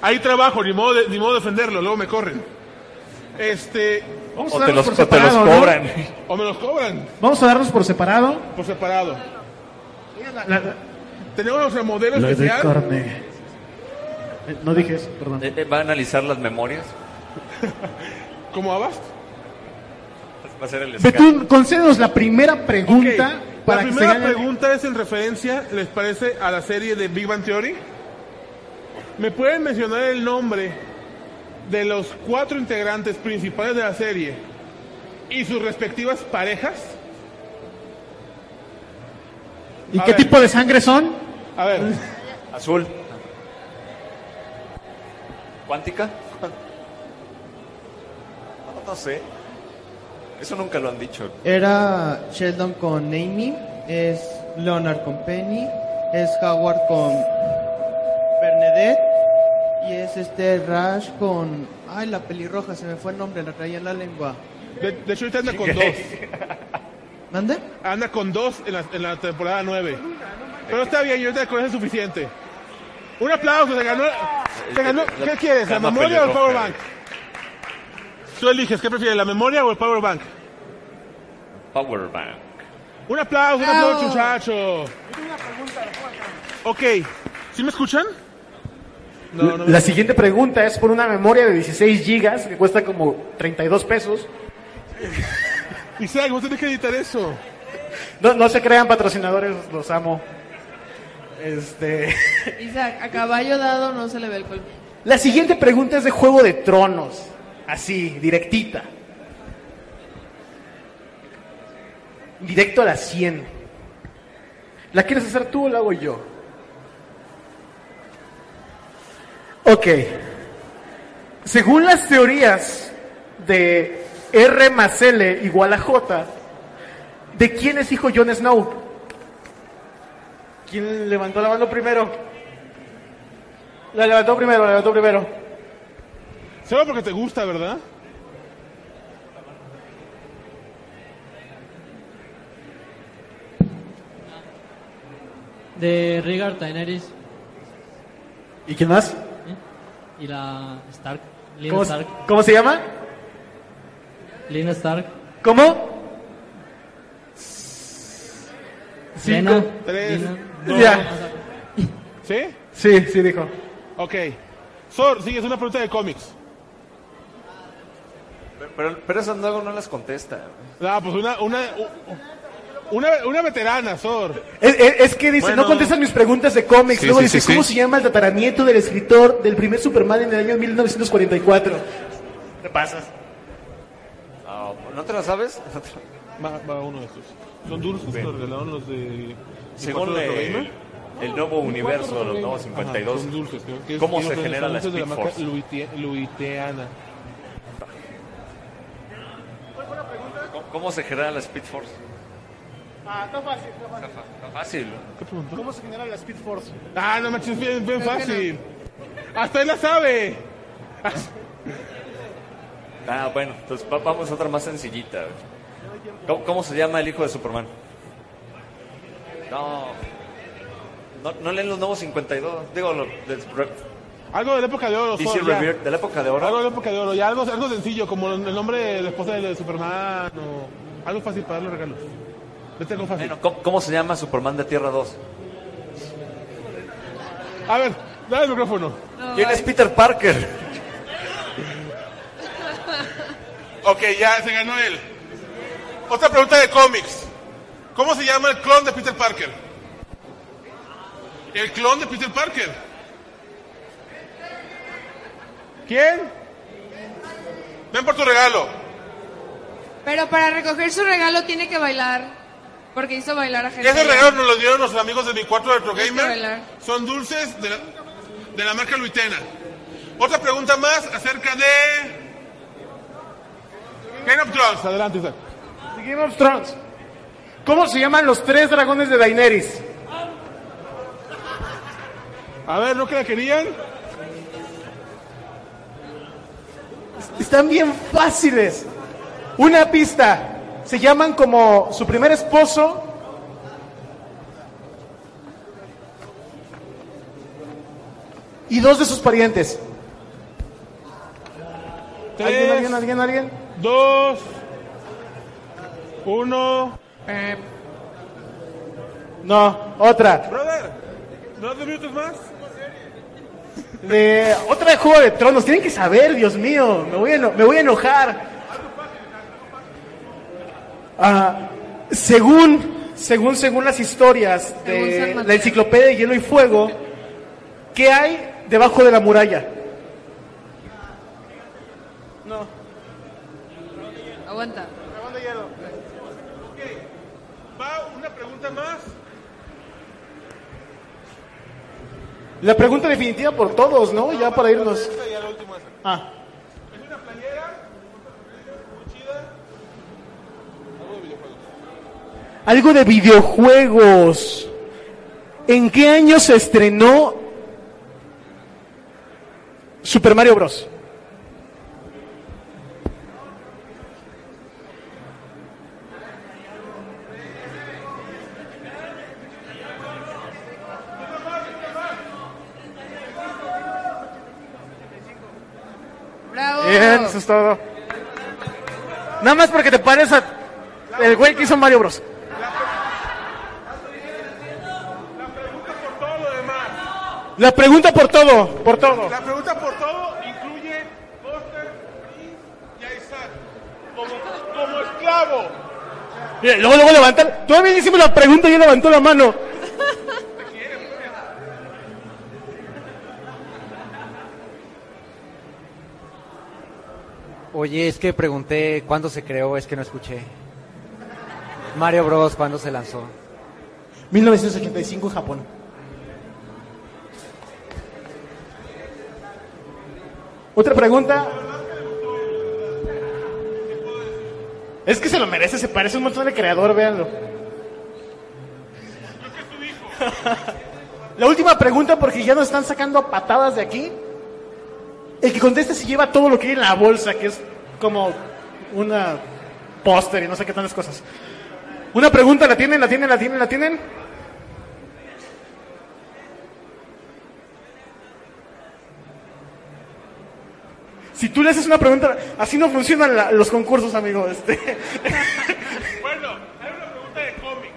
Speaker 3: Ahí trabajo, ni modo de, ni modo de defenderlo, luego me corren. Este,
Speaker 4: Vamos a
Speaker 8: O te
Speaker 4: darnos
Speaker 8: los,
Speaker 4: por
Speaker 8: o te los
Speaker 4: separado,
Speaker 3: o me los cobran
Speaker 4: Vamos a darnos por separado.
Speaker 3: por separado.
Speaker 4: La- la-
Speaker 3: Tenemos nuestro modelo
Speaker 4: la de
Speaker 3: especial.
Speaker 4: carne. Eh, No dije eso, perdón.
Speaker 8: Eh, eh, ¿Va a analizar las memorias?
Speaker 3: ¿Cómo Avast?
Speaker 8: Va a ser el.
Speaker 4: Betún, concédenos la primera pregunta para
Speaker 3: La
Speaker 4: que se
Speaker 3: primera pregunta es en referencia, ¿les parece a la serie de Big Bang Theory? ¿Me pueden mencionar el nombre de los cuatro integrantes principales de la serie y sus respectivas parejas?
Speaker 4: ¿Y
Speaker 3: A
Speaker 4: qué
Speaker 3: ver.
Speaker 4: tipo de sangre son?
Speaker 3: A ver,
Speaker 8: Azul. ¿Cuántica? No, no sé. Eso nunca lo han dicho.
Speaker 10: Era Sheldon con Amy, es Leonard con Penny, es Howard con Bernadette y es este Rash con... Ay, la pelirroja, se me fue el nombre, la traía en la lengua.
Speaker 3: de, de hecho ahorita anda con dos.
Speaker 10: ¿Mande?
Speaker 3: Anda con dos en la, en la temporada 9. Pero está bien, yo eso es suficiente. Un aplauso, se ganó. Se ganó ¿Qué quieres? ¿La memoria o el power bank? Tú eliges, ¿qué prefieres, la memoria o el power bank?
Speaker 8: Power Bank.
Speaker 3: Un aplauso, un aplauso, muchacho. Ok, ¿sí me escuchan? No, no me
Speaker 4: La siguiente pregunta es por una memoria de 16 gigas que cuesta como 32 pesos.
Speaker 3: Isaac, vos tenés que editar eso.
Speaker 4: No, no se crean patrocinadores, los amo. Este.
Speaker 7: Isaac, a caballo dado no se le ve el colmillo.
Speaker 4: La siguiente pregunta es de Juego de Tronos. Así, directita. Directo a la 100. ¿La quieres hacer tú o la hago yo? Ok. Según las teorías de R más L igual a J, ¿de quién es hijo Jon Snow? ¿Quién levantó la mano primero? La levantó primero, la levantó primero.
Speaker 3: Solo porque te gusta, ¿verdad?
Speaker 6: De Rhaegar Daenerys
Speaker 4: ¿Y quién más?
Speaker 6: y la Stark.
Speaker 4: ¿Cómo,
Speaker 6: Stark.
Speaker 4: cómo se llama?
Speaker 6: Lynn Stark.
Speaker 4: ¿Cómo?
Speaker 6: Lena,
Speaker 3: Tres,
Speaker 6: Lina.
Speaker 3: dos.
Speaker 4: Ya.
Speaker 3: ¿Sí?
Speaker 4: Sí, sí dijo.
Speaker 3: Ok. Sor, sigues una pregunta de cómics.
Speaker 8: Pero, pero esas luego no las contesta.
Speaker 3: Ah, pues una, una, una, una veterana, Sor.
Speaker 4: Es, es- es que dice,
Speaker 3: Bueno.
Speaker 4: no contestan mis preguntas de cómics.
Speaker 3: Sí,
Speaker 4: Luego
Speaker 3: sí,
Speaker 4: dice,
Speaker 3: sí,
Speaker 4: ¿cómo
Speaker 3: sí.
Speaker 4: se llama el tataranieto del escritor del primer Superman en el año 1944? Te pasas.
Speaker 8: ¿No te la sabes?
Speaker 3: Va, va uno de estos. Son dulces,
Speaker 8: Bien.
Speaker 3: lo regalaron los de...
Speaker 8: Según
Speaker 3: ¿Cuatro de
Speaker 8: eh,
Speaker 3: Gamer?
Speaker 8: el nuevo universo de los nuevos
Speaker 3: Ajá,
Speaker 8: 52,
Speaker 3: son dulces, creo que es-
Speaker 8: ¿cómo se genera la
Speaker 3: dulces de
Speaker 8: Speed
Speaker 3: marca
Speaker 8: Force?
Speaker 3: Luite- Luiteana.
Speaker 8: ¿Cómo, cómo se genera la Speed Force?
Speaker 4: Ah, está fácil,
Speaker 8: Está fácil.
Speaker 3: ¿Qué preguntó?
Speaker 4: ¿Cómo se genera la Speed Force?
Speaker 3: Ah, no manches, bien, bien fácil. Hasta él la sabe.
Speaker 8: Ah, bueno, entonces va- vamos a otra más sencillita. ¿Cómo, cómo se llama el hijo de Superman? No. No, no leen los nuevos 52. Digo, lo, de,
Speaker 3: Algo de la época de oro.
Speaker 8: Revere, de la época de oro.
Speaker 3: Algo de la época de oro, ya algo, algo sencillo, como el nombre de la esposa de Superman o algo fácil para darle regalos. Vete con fácil.
Speaker 8: Bueno, ¿cómo, cómo se llama Superman de Tierra 2?
Speaker 3: A ver, dale el micrófono.
Speaker 8: ¿Quién es Peter Parker?
Speaker 3: Ok, ya se ganó él. Otra pregunta de cómics. ¿Cómo se llama el clon de Peter Parker? El clon de Peter Parker. ¿Quién? Ven por tu regalo.
Speaker 7: Pero para recoger su regalo tiene que bailar. Porque hizo bailar a gente.
Speaker 3: Ese regalo nos lo dieron los amigos de mi cuarto retro
Speaker 7: Tienes que
Speaker 3: gamer. Son dulces de la, de la marca Luitena. Otra pregunta más acerca de Game of Thrones. Adelante, Isaac.
Speaker 4: Game of Thrones. ¿Cómo se llaman los tres dragones de Daenerys?
Speaker 3: A ver, ¿no que la querían?
Speaker 4: Están bien fáciles. Una pista. Se llaman como su primer esposo. Y dos de sus parientes. ¿Alguien, alguien, alguien, alguien?
Speaker 3: Dos, uno.
Speaker 4: No, otra.
Speaker 3: Brother, ¿no dos minutos más?
Speaker 4: De, otra de Juego de Tronos. Tienen que saber, Dios mío. Me voy a, eno- me voy a enojar. Ah, según, según, según las historias de la enciclopedia de Hielo y Fuego, ¿qué hay debajo de la muralla?
Speaker 7: Aguanta.
Speaker 3: Va una pregunta más.
Speaker 4: La pregunta definitiva por todos, ¿no? Ya para irnos.
Speaker 3: Esta ya la última. esa.
Speaker 4: Ah.
Speaker 3: Es una playera muy chida. Algo de videojuegos.
Speaker 4: Algo de videojuegos. ¿En qué año se estrenó Super Mario Bros?
Speaker 7: Bravo.
Speaker 4: Bien, eso es todo. Nada más porque te pares a el güey que hizo Mario Bros. La pregunta por todo, por todo.
Speaker 3: La pregunta por todo incluye Buster, Chris y Isaac como, como esclavo.
Speaker 4: Mira, luego, luego levantar. Todavía hicimos la pregunta y él levantó la mano.
Speaker 12: Oye, es que pregunté cuándo se creó, es que no escuché. Mario Bros, ¿cuándo se lanzó?
Speaker 4: 1985 Japón. Otra pregunta. Es que se lo merece, se parece un montón de creador, véanlo. La última pregunta, porque ya nos están sacando patadas de aquí. El que conteste se lleva todo lo que hay en la bolsa, que es como una póster y no sé qué tantas cosas. Una pregunta, ¿la tienen? ¿La tienen? ¿La tienen? ¿La tienen? Si tú le haces una pregunta, así no funcionan la- los concursos, amigo. Este.
Speaker 3: Bueno, hay una pregunta de cómic.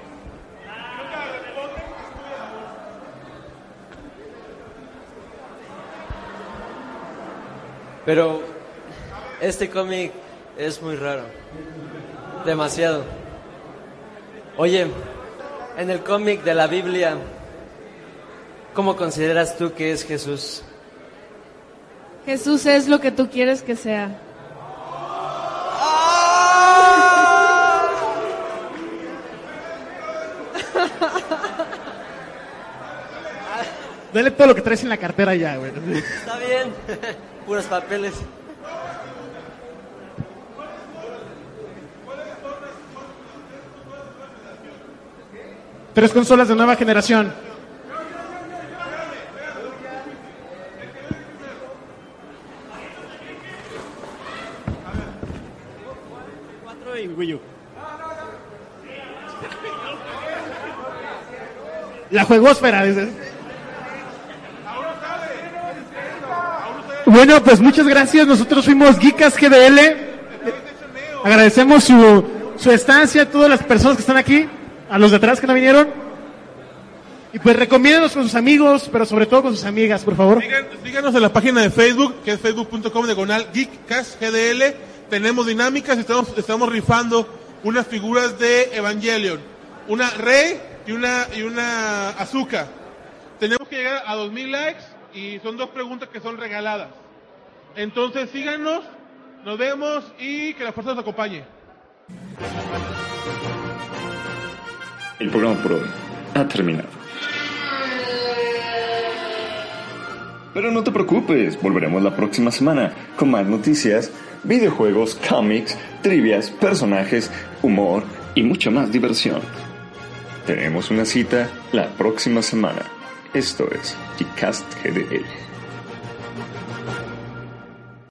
Speaker 13: Pero este cómic es muy raro. Demasiado. Oye, en el cómic de la Biblia, ¿cómo consideras tú que es Jesús?
Speaker 7: Jesús es lo que tú quieres que sea.
Speaker 4: Dale todo lo que traes en la cartera ya, güey.
Speaker 13: Está bien. Puros papeles.
Speaker 4: Tres consolas de nueva generación. La juegosfera, dices. Bueno, pues muchas gracias. Nosotros fuimos Geekas GDL. Agradecemos su, su estancia todas las personas que están aquí, a los de atrás que no vinieron. Y pues recomiéndenos con sus amigos, pero sobre todo con sus amigas, por favor.
Speaker 3: Síganos en la página de Facebook, que es facebook.com diagonal. Tenemos dinámicas y estamos, estamos rifando unas figuras de Evangelion. Una Rey y una, y una Azuka. Tenemos que llegar a 2000 likes y son dos preguntas que son regaladas. Entonces síganos, nos vemos y que la fuerza nos acompañe.
Speaker 14: El programa por hoy ha terminado. Pero no te preocupes, volveremos la próxima semana con más noticias, videojuegos, cómics, trivias, personajes, humor y mucha más diversión. Tenemos una cita la próxima semana. Esto es Gcast GDL.